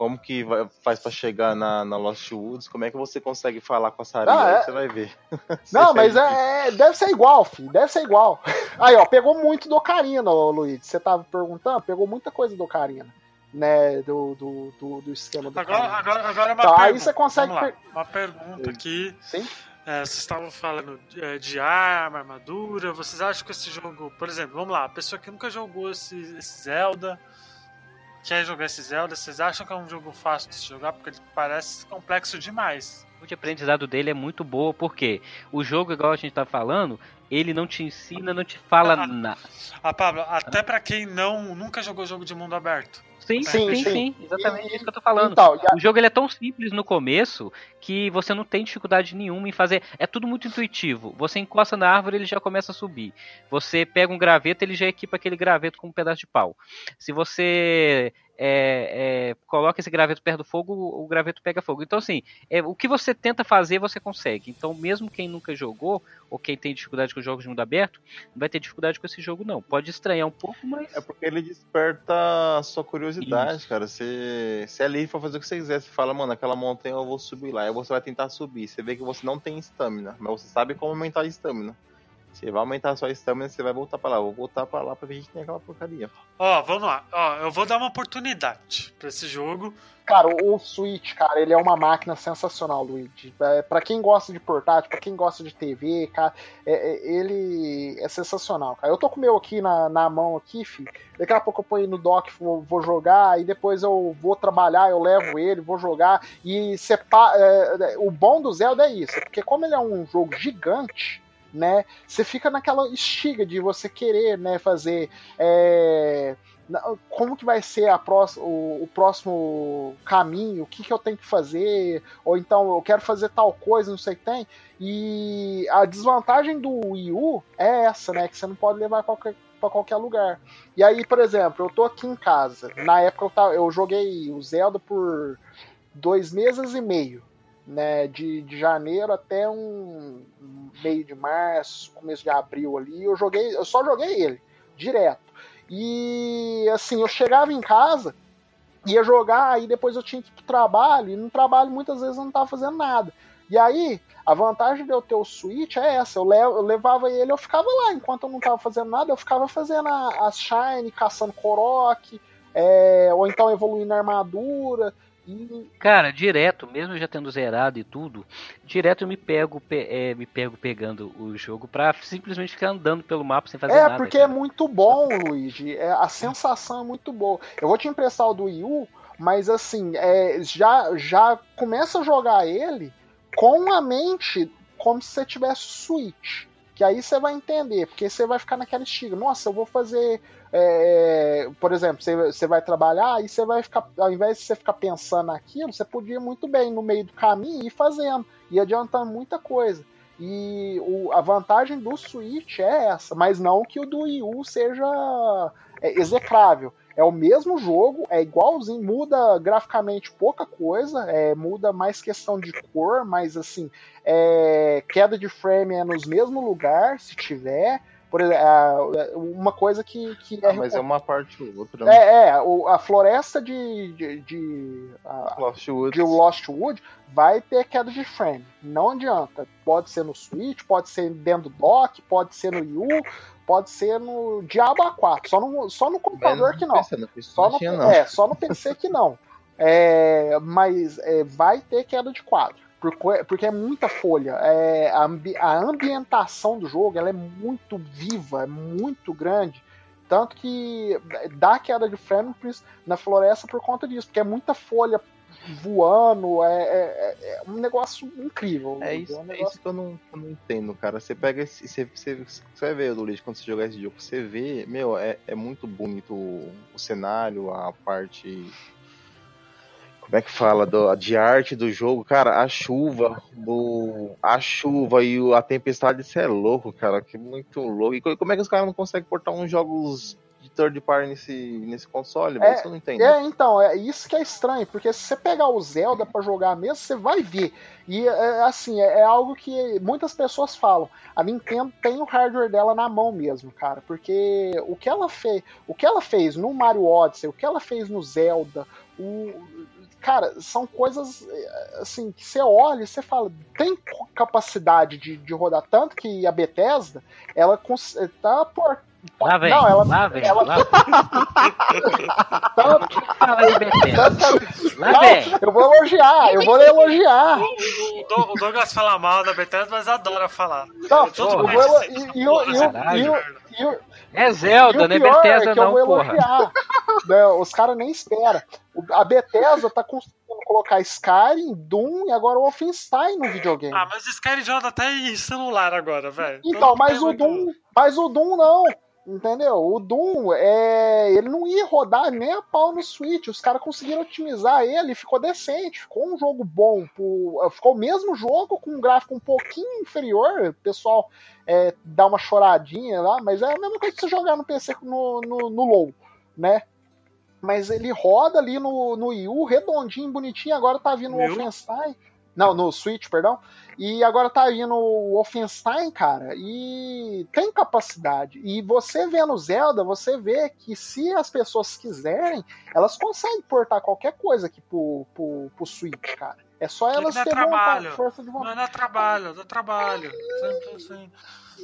Como que vai- faz pra chegar na, na Lost Woods? Como é que você consegue falar com a Sarinha? Ah, Aí é- Você vai ver. <laughs> Não, mas é, é- deve ser igual, filho. Deve ser igual. Aí, ó, pegou muito do Ocarina, ô, Luiz. Você tava perguntando, pegou muita coisa do Ocarina. Né, do, do, do, do esquema do Agora, Ocarina. agora, agora é uma Tá, aí pergunta. você consegue lá. Uma pergunta aqui. Sim? É, vocês estavam falando é, de arma, armadura. Vocês acham que esse jogo, por exemplo, vamos lá, a pessoa que nunca jogou esse, esse Zelda, quer jogar esse Zelda, vocês acham que é um jogo fácil de se jogar? Porque ele parece complexo demais. O de aprendizado dele é muito boa, porque o jogo, igual a gente tá falando, ele não te ensina, não te fala Ah. nada. Ah, Pablo, até pra quem não nunca jogou jogo de mundo aberto. Sim, Sim, sim, sim. exatamente E- isso que eu tô falando. Então, a- O jogo ele é tão simples no começo que você não tem dificuldade nenhuma em fazer. É tudo muito intuitivo. Você encosta na árvore, ele já começa a subir. Você pega um graveto, ele já equipa aquele graveto com um pedaço de pau. Se você é, é, coloca esse graveto perto do fogo, o graveto pega fogo. Então, assim, é, o que você tenta fazer, você consegue. Então, mesmo quem nunca jogou, ou quem tem dificuldade com jogos de mundo aberto, não vai ter dificuldade com esse jogo, não. Pode estranhar um pouco, mas. É porque ele desperta a sua curiosidade, cara. Você, você é livre pra fazer o que você quiser. Você fala, mano, aquela montanha eu vou subir lá. Aí você vai tentar subir. Você vê que você não tem estamina, mas você sabe como aumentar a estamina. Você vai aumentar a sua estamina você vai voltar pra lá. Vou voltar pra lá pra ver se tem aquela porcaria. Ó, vamos lá. Ó, eu vou dar uma oportunidade pra esse jogo. Cara, o Switch, cara, ele é uma máquina sensacional, Luigi. É, para quem gosta de portátil, pra quem gosta de TV, cara, é- é- ele é sensacional, cara. Eu tô com o meu aqui na, na mão aqui, filho. Daqui a pouco eu ponho no dock, vou, vou jogar, e depois eu vou trabalhar, eu levo ele, vou jogar. E sepa- é, é, o bom do Zelda é isso, porque como ele é um jogo gigante, né? Você fica naquela estiga de você querer, né, fazer. é, como que vai ser a prós- o, o próximo caminho, o que, que eu tenho que fazer, ou então eu quero fazer tal coisa, não sei o que tem. E a desvantagem do Wii U é essa, né? Que você não pode levar qualquer, pra qualquer lugar. E aí, por exemplo, eu tô aqui em casa. Na época eu, tava, eu joguei o Zelda por dois meses e meio. Né, de, de janeiro até um meio de março, começo de abril ali, eu joguei, eu só joguei ele direto. E assim, eu chegava em casa, ia jogar, aí depois eu tinha que ir pro trabalho, e no trabalho muitas vezes eu não tava fazendo nada. E aí, a vantagem de eu ter o Switch é essa, eu, levo, eu levava ele, eu ficava lá, enquanto eu não tava fazendo nada, eu ficava fazendo a- Shine, caçando Korok, é, ou então evoluindo a armadura, e Cara, direto, mesmo já tendo zerado e tudo, direto eu me pego, pe- é, me pego pegando o jogo pra simplesmente ficar andando pelo mapa sem fazer é, nada. porque é cara. muito bom, Luigi. É, a sensação é muito boa. Eu vou te emprestar o do Wii U, mas assim, é, já, já começa a jogar ele com a mente como se você tivesse Switch. Que aí você vai entender, porque você vai ficar naquela estiga. Nossa, eu vou fazer. é, por exemplo, você, você vai trabalhar e você vai ficar. Ao invés de você ficar pensando naquilo, você podia muito bem no meio do caminho ir fazendo. E adiantando muita coisa. E o- a vantagem do Switch é essa, mas não que o do Wii U seja é, execrável. É o mesmo jogo, é igualzinho, muda graficamente pouca coisa, é, muda mais questão de cor, mas assim, é, queda de frame é nos mesmos lugares, se tiver. Por exemplo, uma coisa que, que é, Mas é uma parte ou outra. né? é, é, a floresta de, de, de- a- Lost Woods. de Lost Wood vai ter queda de frame. Não adianta. Pode ser no Switch, pode ser dentro do dock, pode ser no U, pode ser no Diabo A4. Só no, só no computador que não. Pensando, Só não no, tinha, não. É, só no PC que não. É, mas é, vai ter queda de quadro. Porque, porque é muita folha. É, a, ambi- a ambientação do jogo ela é muito viva, é muito grande. Tanto que dá queda de frame na floresta por conta disso, porque é muita folha voando, é, é- é um negócio incrível. É isso, um é negócio isso que eu não, eu não entendo, cara. Você pega esse. Você, você, você ver, Luiz, quando você jogar esse jogo, você vê, meu, é, é muito bonito o, cenário, a parte. Como é que fala? Do, de arte do jogo, cara, a chuva, o, a chuva e a tempestade, isso é louco, cara. Que muito louco. E co- como é que os caras não conseguem portar uns jogos de third party nesse, nesse console? É, Isso eu não entendo. É, então, é isso que é estranho, porque se você pegar o Zelda pra jogar mesmo, você vai ver. E é, assim, é, é algo que muitas pessoas falam. A Nintendo tem o hardware dela na mão mesmo, cara, porque o que ela fez, o que ela fez no Mario Odyssey, o que ela fez no Zelda, o cara, são coisas é, assim que você olha e você fala, tem capacidade de, de rodar tanto que a Bethesda, ela cons- tá por Lá vem, não, ela, lá vem, ela- lá tá- Fala Bethesda. Lá Não, vem. eu vou elogiar, eu vou elogiar. O, o- o Do- o Douglas fala mal da Bethesda, mas adora falar. Não, Todo eu mundo vou elo- diz e, e, o- e, e, e, É Zelda, não é pior Bethesda é que eu não, vou porra. elogiar. Né, os caras nem esperam. A Bethesda tá conseguindo colocar Skyrim, Doom e agora o Wolfenstein no videogame. Ah, mas Skyrim joga até em celular agora, velho. Então, não mas o Doom, mas o Doom não. Entendeu? O Doom, é, ele não ia rodar nem a pau no Switch. Os caras conseguiram otimizar ele, ficou decente, ficou um jogo bom. pro- ficou o mesmo jogo com um gráfico um pouquinho inferior. O pessoal é, dá uma choradinha lá, mas é a mesma coisa que você jogar no PC no, no, no low, né? Mas ele roda ali no, no Wii U, redondinho, bonitinho. Agora tá vindo o? Wolfenstein. Não, no Switch, perdão. E agora tá vindo o Wolfenstein, cara, e tem capacidade. E você vendo Zelda, você vê que se as pessoas quiserem, elas conseguem portar qualquer coisa aqui pro, pro, pro Switch, cara. É só elas terem trabalho. força de vontade. Não dá trabalho, dá trabalho. Sempre assim.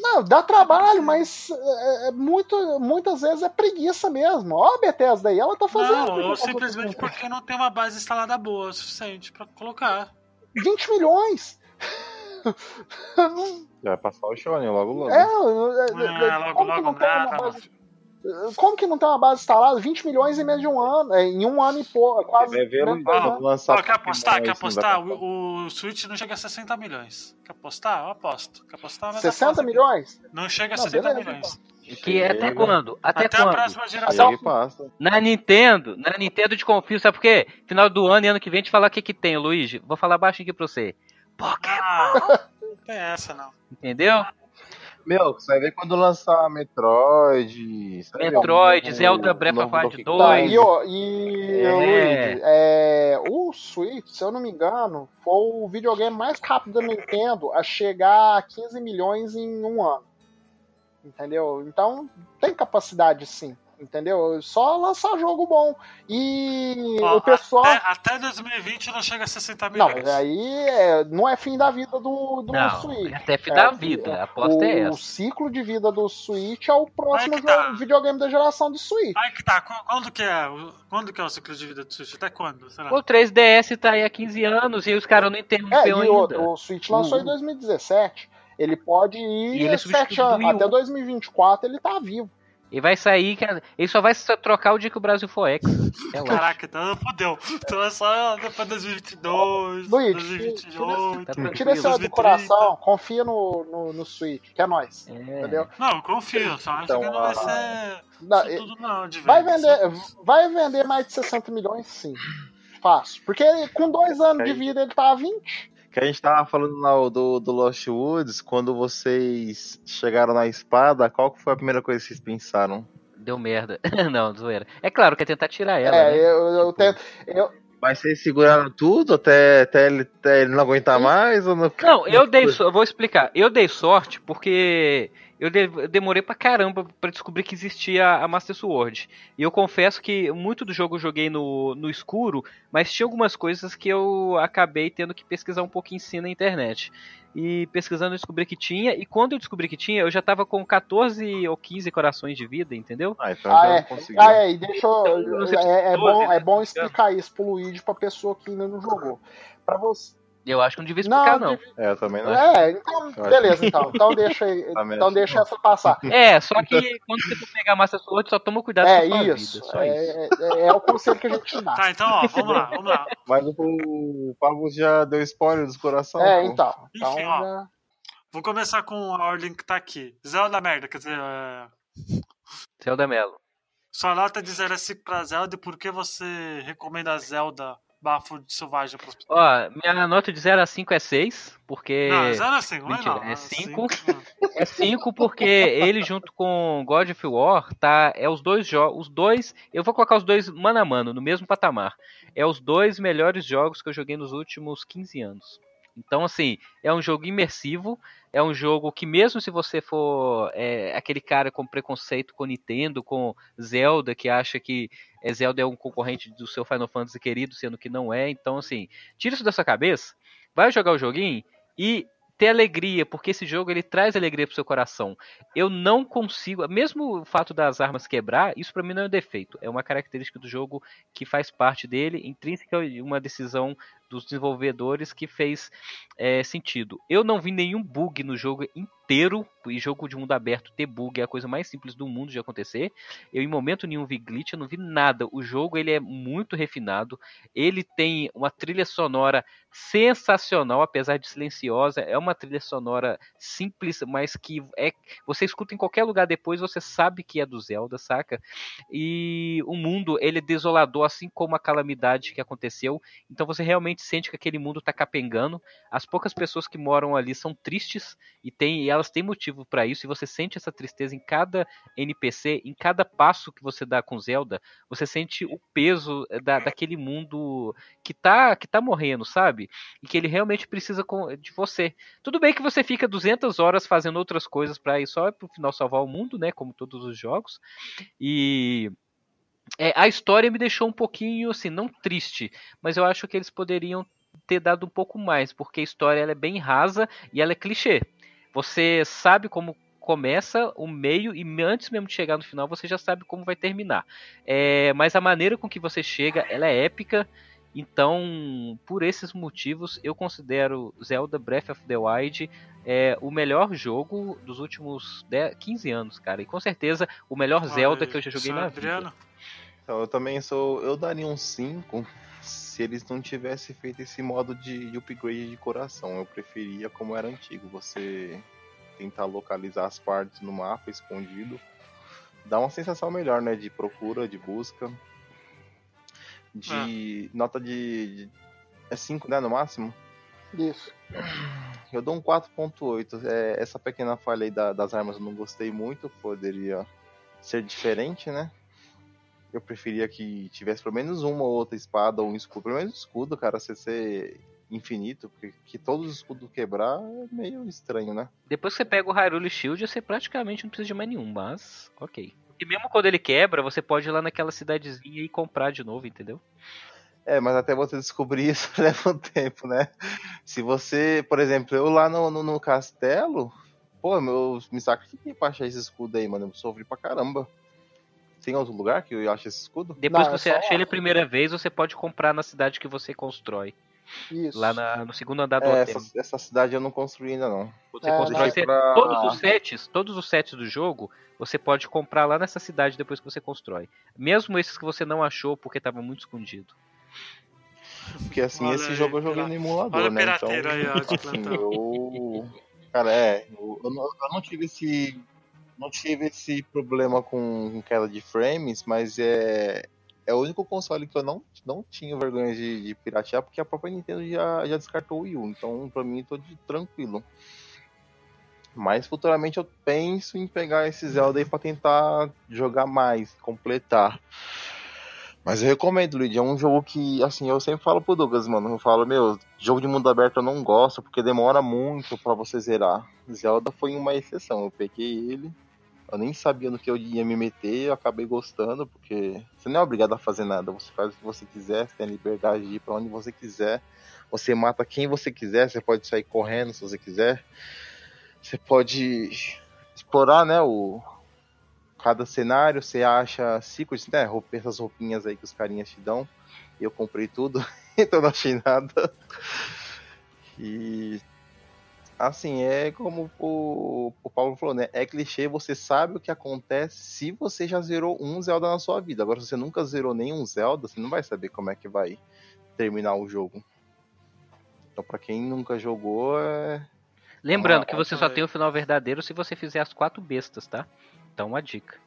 Não, dá trabalho, mas é, é muito, muitas vezes é preguiça mesmo. Ó a Bethesda aí, ela tá fazendo. Não, ou simplesmente porque não tem uma base instalada boa o suficiente pra colocar. 20 milhões! Vai passar o Shonen logo logo. é, é, é, Ah, logo, como que logo não tem uma nada. base- Como que não tem uma base instalada? 20 milhões em menos de um ano. é, Em um ano e pouco. Quase. Vai ver dois anos. lançar Ó, quer apostar? Quer apostar? O, o Switch não chega a 60 milhões. Quer apostar? Eu aposto. Quer apostar? Mas 60 aposta. milhões? Não chega a Não, 60 beleza, milhões. Que é até quando? Até, Até a quando? próxima Aí geração. Na Nintendo, na Nintendo de confio, sabe por quê? Final do ano e ano que vem a gente falar o que que tem, Luigi. Vou falar baixinho aqui pra você. Pokémon, Ah, não tem essa, não. entendeu? Meu, você vai ver quando lançar Metroid. Metroid, Zelda Breath of novo Wild Donkey 2. Tá, e, ó, e É. Luigi, é, o Switch, se eu não me engano, foi o videogame mais rápido da Nintendo a chegar a 15 milhões em um ano. Entendeu? Então, tem capacidade sim. Entendeu? Só lançar jogo bom. E Ó, o pessoal. Até, até 2020 não chega a 60 Não, milhões. mas aí é, não é fim da vida do, do Não, Switch. até fim É, da vida. A aposta o, é o essa. ciclo de vida do Switch é o próximo tá. videogame da geração de Switch. Aí que tá, qu- quando que é? o- Quando que é o ciclo de vida do Switch? Até quando? Será? O 3DS tá aí há 15 anos e os caras não É, interromperam o, ainda. o Switch lançou em 2017. Ele pode E ir ele é 7 substituto do anos. Até 2024 ele tá vivo. E vai sair, cara. Ele só vai se trocar o dia que o Brasil for ex. É. Caraca, então fodeu. Então é só depois de 2022, Luiz, 2028. Tá Tira esse do 2030. coração, confia no, no, no Switch, que é nóis. É. Entendeu? Não, eu confio, só acho Então, que não vai ah, ser Não, tudo não, de Vai vender, vai vender mais de 60 milhões, sim. Fácil. Porque com dois anos de vida ele tá a 20. Que a gente tava falando lá do, do Lost Woods, quando vocês chegaram na espada, qual que foi a primeira coisa que vocês pensaram? Deu merda. <laughs> não, zoeira. É claro que é tentar tirar ela. é, né? eu, eu tento. Eu, Mas vocês seguraram tudo até, até, ele, até ele não aguentar mais? Ou não... Não, eu dei so- eu vou explicar. Eu dei sorte porque eu, de- eu demorei pra caramba pra descobrir que existia a Master Sword. E eu confesso que muito do jogo eu joguei no, no escuro, mas tinha algumas coisas que eu acabei tendo que pesquisar um pouquinho sim na internet. E pesquisando eu descobri que tinha, e quando eu descobri que tinha, eu já tava com 14 ou 15 corações de vida, entendeu? Ah, então Ah, já é. conseguiu. ah, é, e deixa eu. Então, É, é bom, é bom explicar isso pro Luigi pra pessoa que ainda não jogou. Pra você. Eu acho que não devia explicar, não. É, eu também não. É, então, beleza, então. Então deixa, aí- <laughs> Também então deixa essa passar. É, só que quando você for pegar a Master Sword, só toma cuidado É com a sua isso. vida. Só É, isso. é- é o conselho que a gente te dá. Tá, então, ó, vamos lá, vamos lá. <laughs> Mas o, o Pablo já deu spoiler dos corações. É, pô. então. Então Enfim, ó. já- Vou começar com a ordem que tá aqui. Zelda merda, quer dizer, é... Zelda Mello. sua nota de 0 a 5 pra Zelda e por que você recomenda a Zelda Bafo de Selvagem para Ó, minha nota de 0 a 5 é 6, porque. Não, 0 a 5, não é Mentira, não. é cinco, cinco. não. É 5 porque ele junto com God of War, tá? É os dois jogos. Os dois. Eu vou colocar os dois mano a mano, no mesmo patamar. É os dois melhores jogos que eu joguei nos últimos 15 anos. Então, assim, é um jogo imersivo. É um jogo que, mesmo se você for é, aquele cara com preconceito com Nintendo, com Zelda, que acha que é, Zelda é um concorrente do seu Final Fantasy querido, sendo que não é. Então, assim, tira isso da sua cabeça, vai jogar o joguinho e ter alegria, porque esse jogo ele traz alegria pro seu coração. Eu não consigo, mesmo o fato das armas quebrar, isso para mim não é um defeito, é uma característica do jogo que faz parte dele, intrínseca uma decisão dos desenvolvedores que fez é, sentido. Eu não vi nenhum bug no jogo inteiro, e jogo de mundo aberto ter bug é a coisa mais simples do mundo de acontecer. Eu em momento nenhum vi glitch, eu não vi nada. O jogo ele é muito refinado, ele tem uma trilha sonora sensacional, apesar de silenciosa. É uma trilha sonora simples, mas que é você escuta em qualquer lugar depois, você sabe que é do Zelda, saca? E o mundo ele é desolador, assim como a calamidade que aconteceu. Então você realmente sente que aquele mundo tá capengando. As poucas pessoas que moram ali são tristes e, tem, e elas têm motivo para isso. E você sente essa tristeza em cada NPC, em cada passo que você dá com Zelda. Você sente o peso da, daquele mundo que tá, que tá morrendo, sabe? E que ele realmente precisa de você. Tudo bem que você fica 200 horas fazendo outras coisas para ir só pro final salvar o mundo, né? Como todos os jogos. E é, a história me deixou um pouquinho assim, não triste, mas eu acho que eles poderiam ter dado um pouco mais, porque a história é bem rasa e ela é clichê. Você sabe como começa, o meio e antes mesmo de chegar no final você já sabe como vai terminar. É, mas a maneira com que você chega, ela é épica. Então, por esses motivos, eu considero Zelda Breath of the Wild é, o melhor jogo dos últimos 10, 15 anos, cara. E com certeza o melhor Zelda que eu já joguei na Adriano? vida. Então, eu também sou. Eu daria um 5 se eles não tivessem feito esse modo de, de upgrade de coração. Eu preferia como era antigo, você tentar localizar as partes no mapa escondido. Dá uma sensação melhor, né? De procura, de busca. De nota de. de é 5, né? No máximo? Isso. Eu dou um 4.8. É, essa pequena falha aí da- das armas eu não gostei muito. Poderia ser diferente, né? Eu preferia que tivesse pelo menos uma ou outra espada ou um escudo. Pelo menos escudo, cara, você ser infinito, porque que todos os escudos quebrar é meio estranho, né? Depois que você pega o Hyrule Shield, você praticamente não precisa de mais nenhum, mas ok. E mesmo quando ele quebra, você pode ir lá naquela cidadezinha e comprar de novo, entendeu? É, mas até você descobrir isso <laughs> leva um tempo, né? Se você, por exemplo, eu lá no, no, no castelo, pô, eu me sacrifiquei pra achar esse escudo aí, mano. Eu sofri pra caramba. Tem outro lugar que eu acho esse escudo? Depois Não, que é você acha ele a primeira vez, você pode comprar na cidade que você constrói. Isso. Lá na- no segundo andar do É, hotel. essa, essa cidade eu não construí ainda não. Você É, constrói você- pra- todos os sets, todos os sets do jogo, você pode comprar lá nessa cidade depois que você constrói. Mesmo esses que você não achou porque estava muito escondido. Porque assim, Olha esse aí, jogo eu joguei no emulador, olha né? Então, aí, <laughs> assim, eu. Cara, é. Eu, eu não, eu não tive esse. Não tive esse problema com, queda de frames, mas é. É o único console que eu não, não tinha vergonha de, de piratear, porque a própria Nintendo já, já descartou o Wii U. Então, pra mim, tô de tranquilo. Mas futuramente eu penso em pegar esse Zelda aí pra tentar jogar mais, completar. Mas eu recomendo, Luigi. É um jogo que, assim, eu sempre falo pro Douglas, mano. Eu falo, meu, jogo de mundo aberto eu não gosto, porque demora muito pra você zerar. Zelda foi uma exceção. Eu peguei ele, eu nem sabia no que eu ia me meter, eu acabei gostando, porque você não é obrigado a fazer nada. Você faz o que você quiser, você tem a liberdade de ir pra onde você quiser. Você mata quem você quiser, você pode sair correndo se você quiser. Você pode explorar, né, o, cada cenário, você acha secrets, né? Essas roupinhas aí que os carinhas te dão. Eu comprei tudo, <laughs> então não achei nada. E assim, é como o, o Paulo falou, né? É clichê, você sabe o que acontece se você já zerou um Zelda na sua vida. Agora, se você nunca zerou nenhum Zelda, você não vai saber como é que vai terminar o jogo. Então, pra quem nunca jogou, é. Lembrando Ah, que você só tem o final verdadeiro se você fizer as quatro bestas, tá? Então uma dica.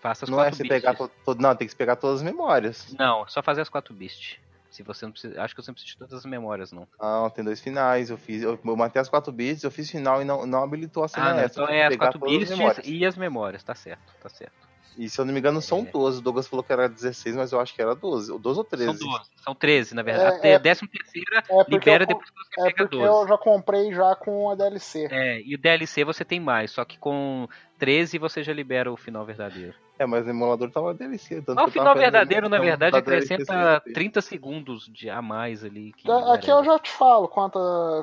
Faça as não é quatro você beasts. pegar to- to- Não, tem que pegar todas as memórias. Não, só fazer as quatro beasts. Se você não precisa. Acho que você não precisa de todas as memórias, não. Ah, tem dois finais. Eu fiz, eu, eu matei as quatro bits, eu fiz final e não, não habilitou a cena Ah, não, então que é as pegar quatro todas as beasts memórias. e as memórias, tá certo, tá certo. E se eu não me engano, são É. 12. O Douglas falou que era 16, mas eu acho que era 12. Ou 12 ou 13. São 12, são 13, na verdade. É, a é- décima terceira É porque, libera eu, depois que você é pega porque 12. eu já comprei já com a DLC. É, e o DLC você tem mais, só que com 13 você já libera o final verdadeiro. É, mas o emulador tava DLC. Tanto Mas o final verdadeiro, na verdade, da DLC acrescenta ser- 30 segundos de, a mais ali. Que Tá, Aqui eu já te falo quanta,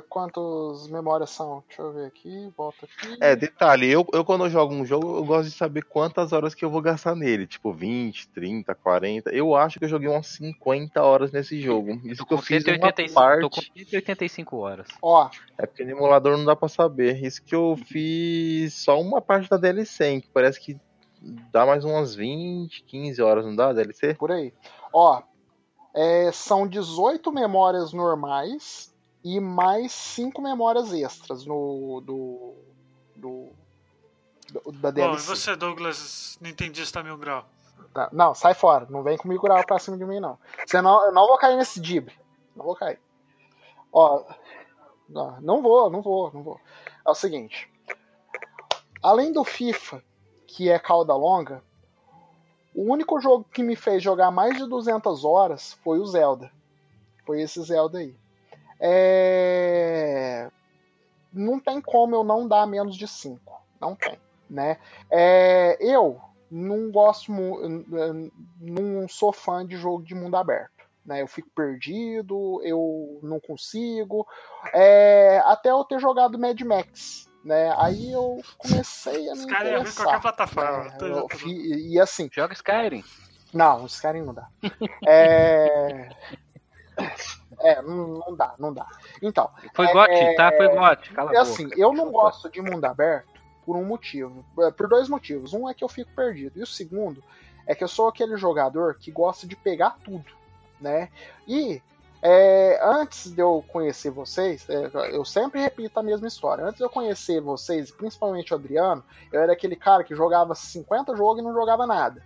quantas memórias são. Deixa eu ver aqui, volta aqui. É, detalhe, eu, eu quando eu jogo um jogo, eu gosto de saber quantas horas que eu vou gastar nele. Tipo, 20, 30, 40. Eu acho que eu joguei umas 50 horas nesse jogo. Isso que eu com, fiz 185, uma tô com parte. 185 horas. Ó, É porque no emulador não dá pra saber. Isso que eu fiz só uma parte da DLC, que parece que dá mais umas 20, 15 horas, não dá DLC? por aí. Ó, é, são 18 memórias normais e mais 5 memórias extras no do, do, do- da Bom, e DLC. você, Douglas, nintendista mil grau? Tá, Não, sai fora. Não vem comigo grau pra cima de mim, não. Senão eu não vou cair nesse dibre. Não vou cair. Ó, não, não vou, não vou, não vou. É o seguinte. Além do FIFA, que é cauda longa, o único jogo que me fez jogar mais de 200 horas foi o Zelda. Foi esse Zelda aí. É... Não tem como eu não dar menos de 5. Não tem, né? É, eu não gosto, não sou fã de jogo de mundo aberto. Né? Eu fico perdido, eu não consigo. É, até eu ter jogado Mad Max. Né? Aí eu comecei a me Os caras iam vir em interessar. qualquer plataforma. né? Eu fi- e assim, Joga Skyrim. não, os caras não dá. <laughs> É. É, não, não dá, não dá. Então, Foi É, gote, tá? Foi gote. Cala é assim, boca. eu não gosto de mundo aberto por um motivo. é, Por dois motivos. Um é que eu fico perdido. E o segundo é que eu sou aquele jogador que gosta de pegar tudo, né? E é, antes de eu conhecer vocês, é, eu sempre repito a mesma história. Antes de eu conhecer vocês, principalmente o Adriano, eu era aquele cara que jogava 50 jogos e não jogava nada.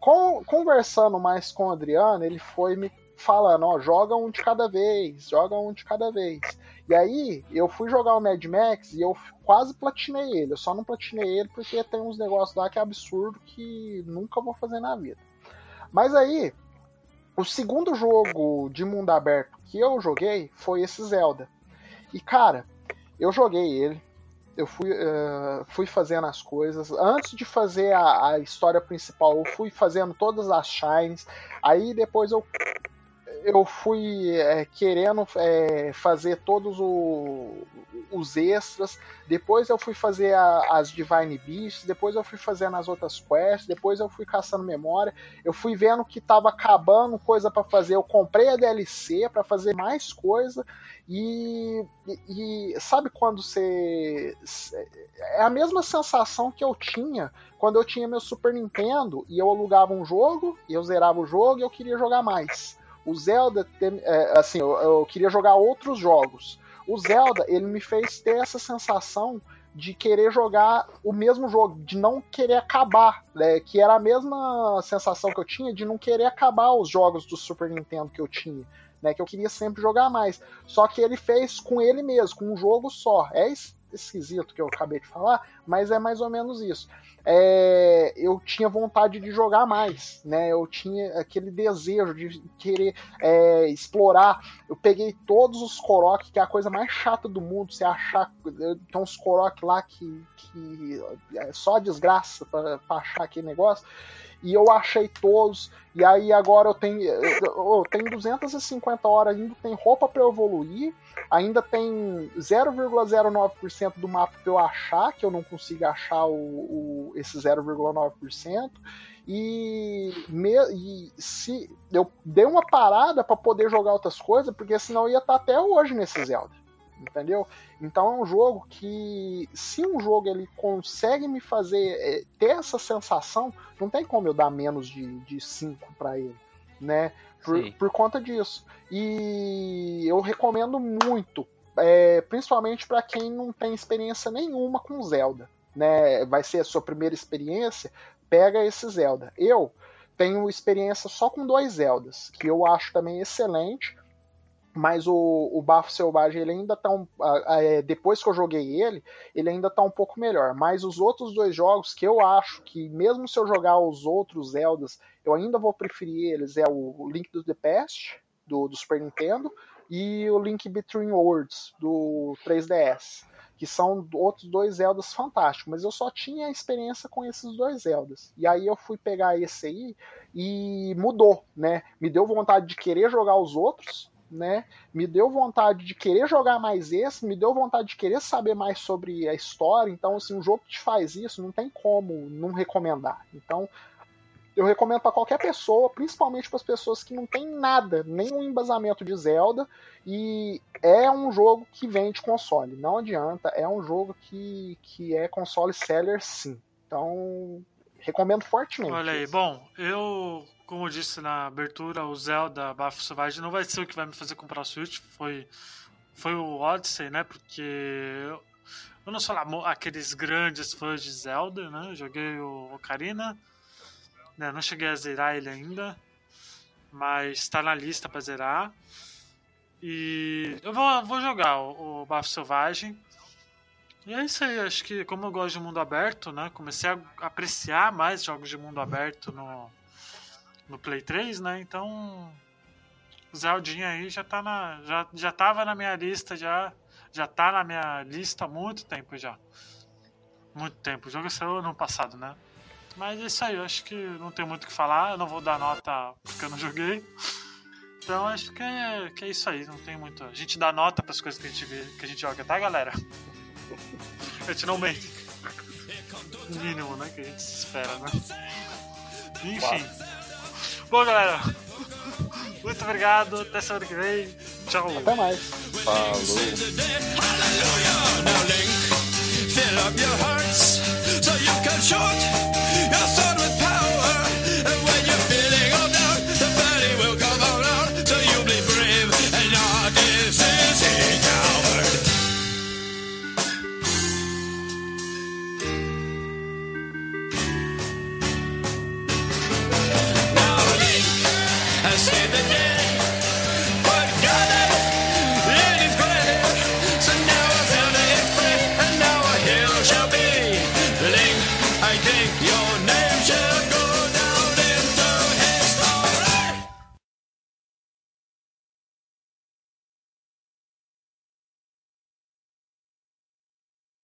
Com- conversando mais com o Adriano, ele foi me falando, ó, joga um de cada vez, joga um de cada vez. E aí, eu fui jogar o Mad Max e eu quase platinei ele. Eu só não platinei ele porque tem uns negócios lá que é absurdo que nunca vou fazer na vida. Mas aí, o segundo jogo de mundo aberto que eu joguei foi esse Zelda. E cara, eu joguei ele, eu fui, uh, fui fazendo as coisas. Antes de fazer a, a, história principal, eu fui fazendo todas as shines. Aí depois eu, eu fui é, querendo é, fazer todos o, os extras. Depois eu fui fazer a, as Divine Beasts. Depois eu fui fazendo as outras quests. Depois eu fui caçando memória. Eu fui vendo que tava acabando coisa para fazer. Eu comprei a DLC para fazer mais coisa. E, e, e, sabe quando você. É a mesma sensação que eu tinha quando eu tinha meu Super Nintendo e eu alugava um jogo, eu zerava o jogo e eu queria jogar mais. O Zelda, é, assim, eu, eu queria jogar outros jogos. O Zelda, ele me fez ter essa sensação de querer jogar o mesmo jogo, de não querer acabar, né? que era a mesma sensação que eu tinha de não querer acabar os jogos do Super Nintendo que eu tinha né? Que eu queria sempre jogar mais. Só que ele fez com ele mesmo, com um jogo só. É esquisito que eu acabei de falar, mas é mais ou menos isso. É, eu tinha vontade de jogar mais, né? Eu tinha aquele desejo de querer é, explorar. Eu peguei todos os Korok, que é a coisa mais chata do mundo. Você achar tem uns Korok lá que, que é só desgraça para achar aquele negócio e eu achei todos, e aí agora eu tenho, eu tenho 250 horas, ainda tem roupa para evoluir, ainda tem 0,09% do mapa para eu achar, que eu não consigo achar o, o esse 0,9%, e, me, e se eu dei uma parada para poder jogar outras coisas, porque senão eu ia estar até hoje nesse Zelda entendeu? Então é um jogo que, se um jogo ele consegue me fazer é, ter essa sensação, não tem como eu dar menos de 5 para ele, né? Por, por, conta disso. E eu recomendo muito, é, principalmente para quem não tem experiência nenhuma com Zelda, né? Vai ser a sua primeira experiência, pega esse Zelda. Eu tenho experiência só com dois Zeldas, que eu acho também excelente mas o, o Bafo Selvagem ele ainda tá um, é, depois que eu joguei ele, ele ainda tá um pouco melhor. Mas os outros dois jogos que eu acho que mesmo se eu jogar os outros Zeldas, eu ainda vou preferir eles é o Link to the Past do, do Super Nintendo e o Link Between Worlds do 3DS, que são outros dois Zeldas fantásticos. Mas eu só tinha experiência com esses dois Zeldas. E aí eu fui pegar esse aí e mudou, né? Me deu vontade de querer jogar os outros né? Me deu vontade de querer jogar mais esse, me deu vontade de querer saber mais sobre a história. Então, assim, um jogo que te faz isso, não tem como não recomendar. Então, eu recomendo para qualquer pessoa, principalmente para as pessoas que não tem nada, nenhum embasamento de Zelda, e é um jogo que vende console. Não adianta, é um jogo que, que é console seller sim. Então, recomendo fortemente. Olha aí, bom, eu como eu disse na abertura, o Zelda Bafo Selvagem não vai ser o que vai me fazer comprar o Switch. Foi, foi o Odyssey, né? Porque eu, eu não sou lá aqueles grandes fãs de Zelda, né? joguei o Ocarina, né? não cheguei a zerar ele ainda, mas está na lista para zerar. E eu vou, vou jogar o, o Bafo Selvagem. E é isso aí, acho que como eu gosto de mundo aberto, né? Comecei a apreciar mais jogos de mundo aberto no, no Play 3, né? Então Zeldinha aí já tá na já já tava na minha lista já já tá na minha lista há muito tempo já. Muito tempo. O jogo saiu ano passado, né? Mas é isso aí, eu acho que não tem muito o que falar, eu não vou dar nota porque eu não <laughs> joguei. Então acho que é, que é isso aí, não tem muito. A gente dá nota para as coisas que a gente vê, que a gente joga, tá, galera? <laughs> A gente não mente. Mínimo, né, que a gente espera, né? Enfim. Bom, galera, muito obrigado. Até semana que vem. Tchau. Até mais. Falou.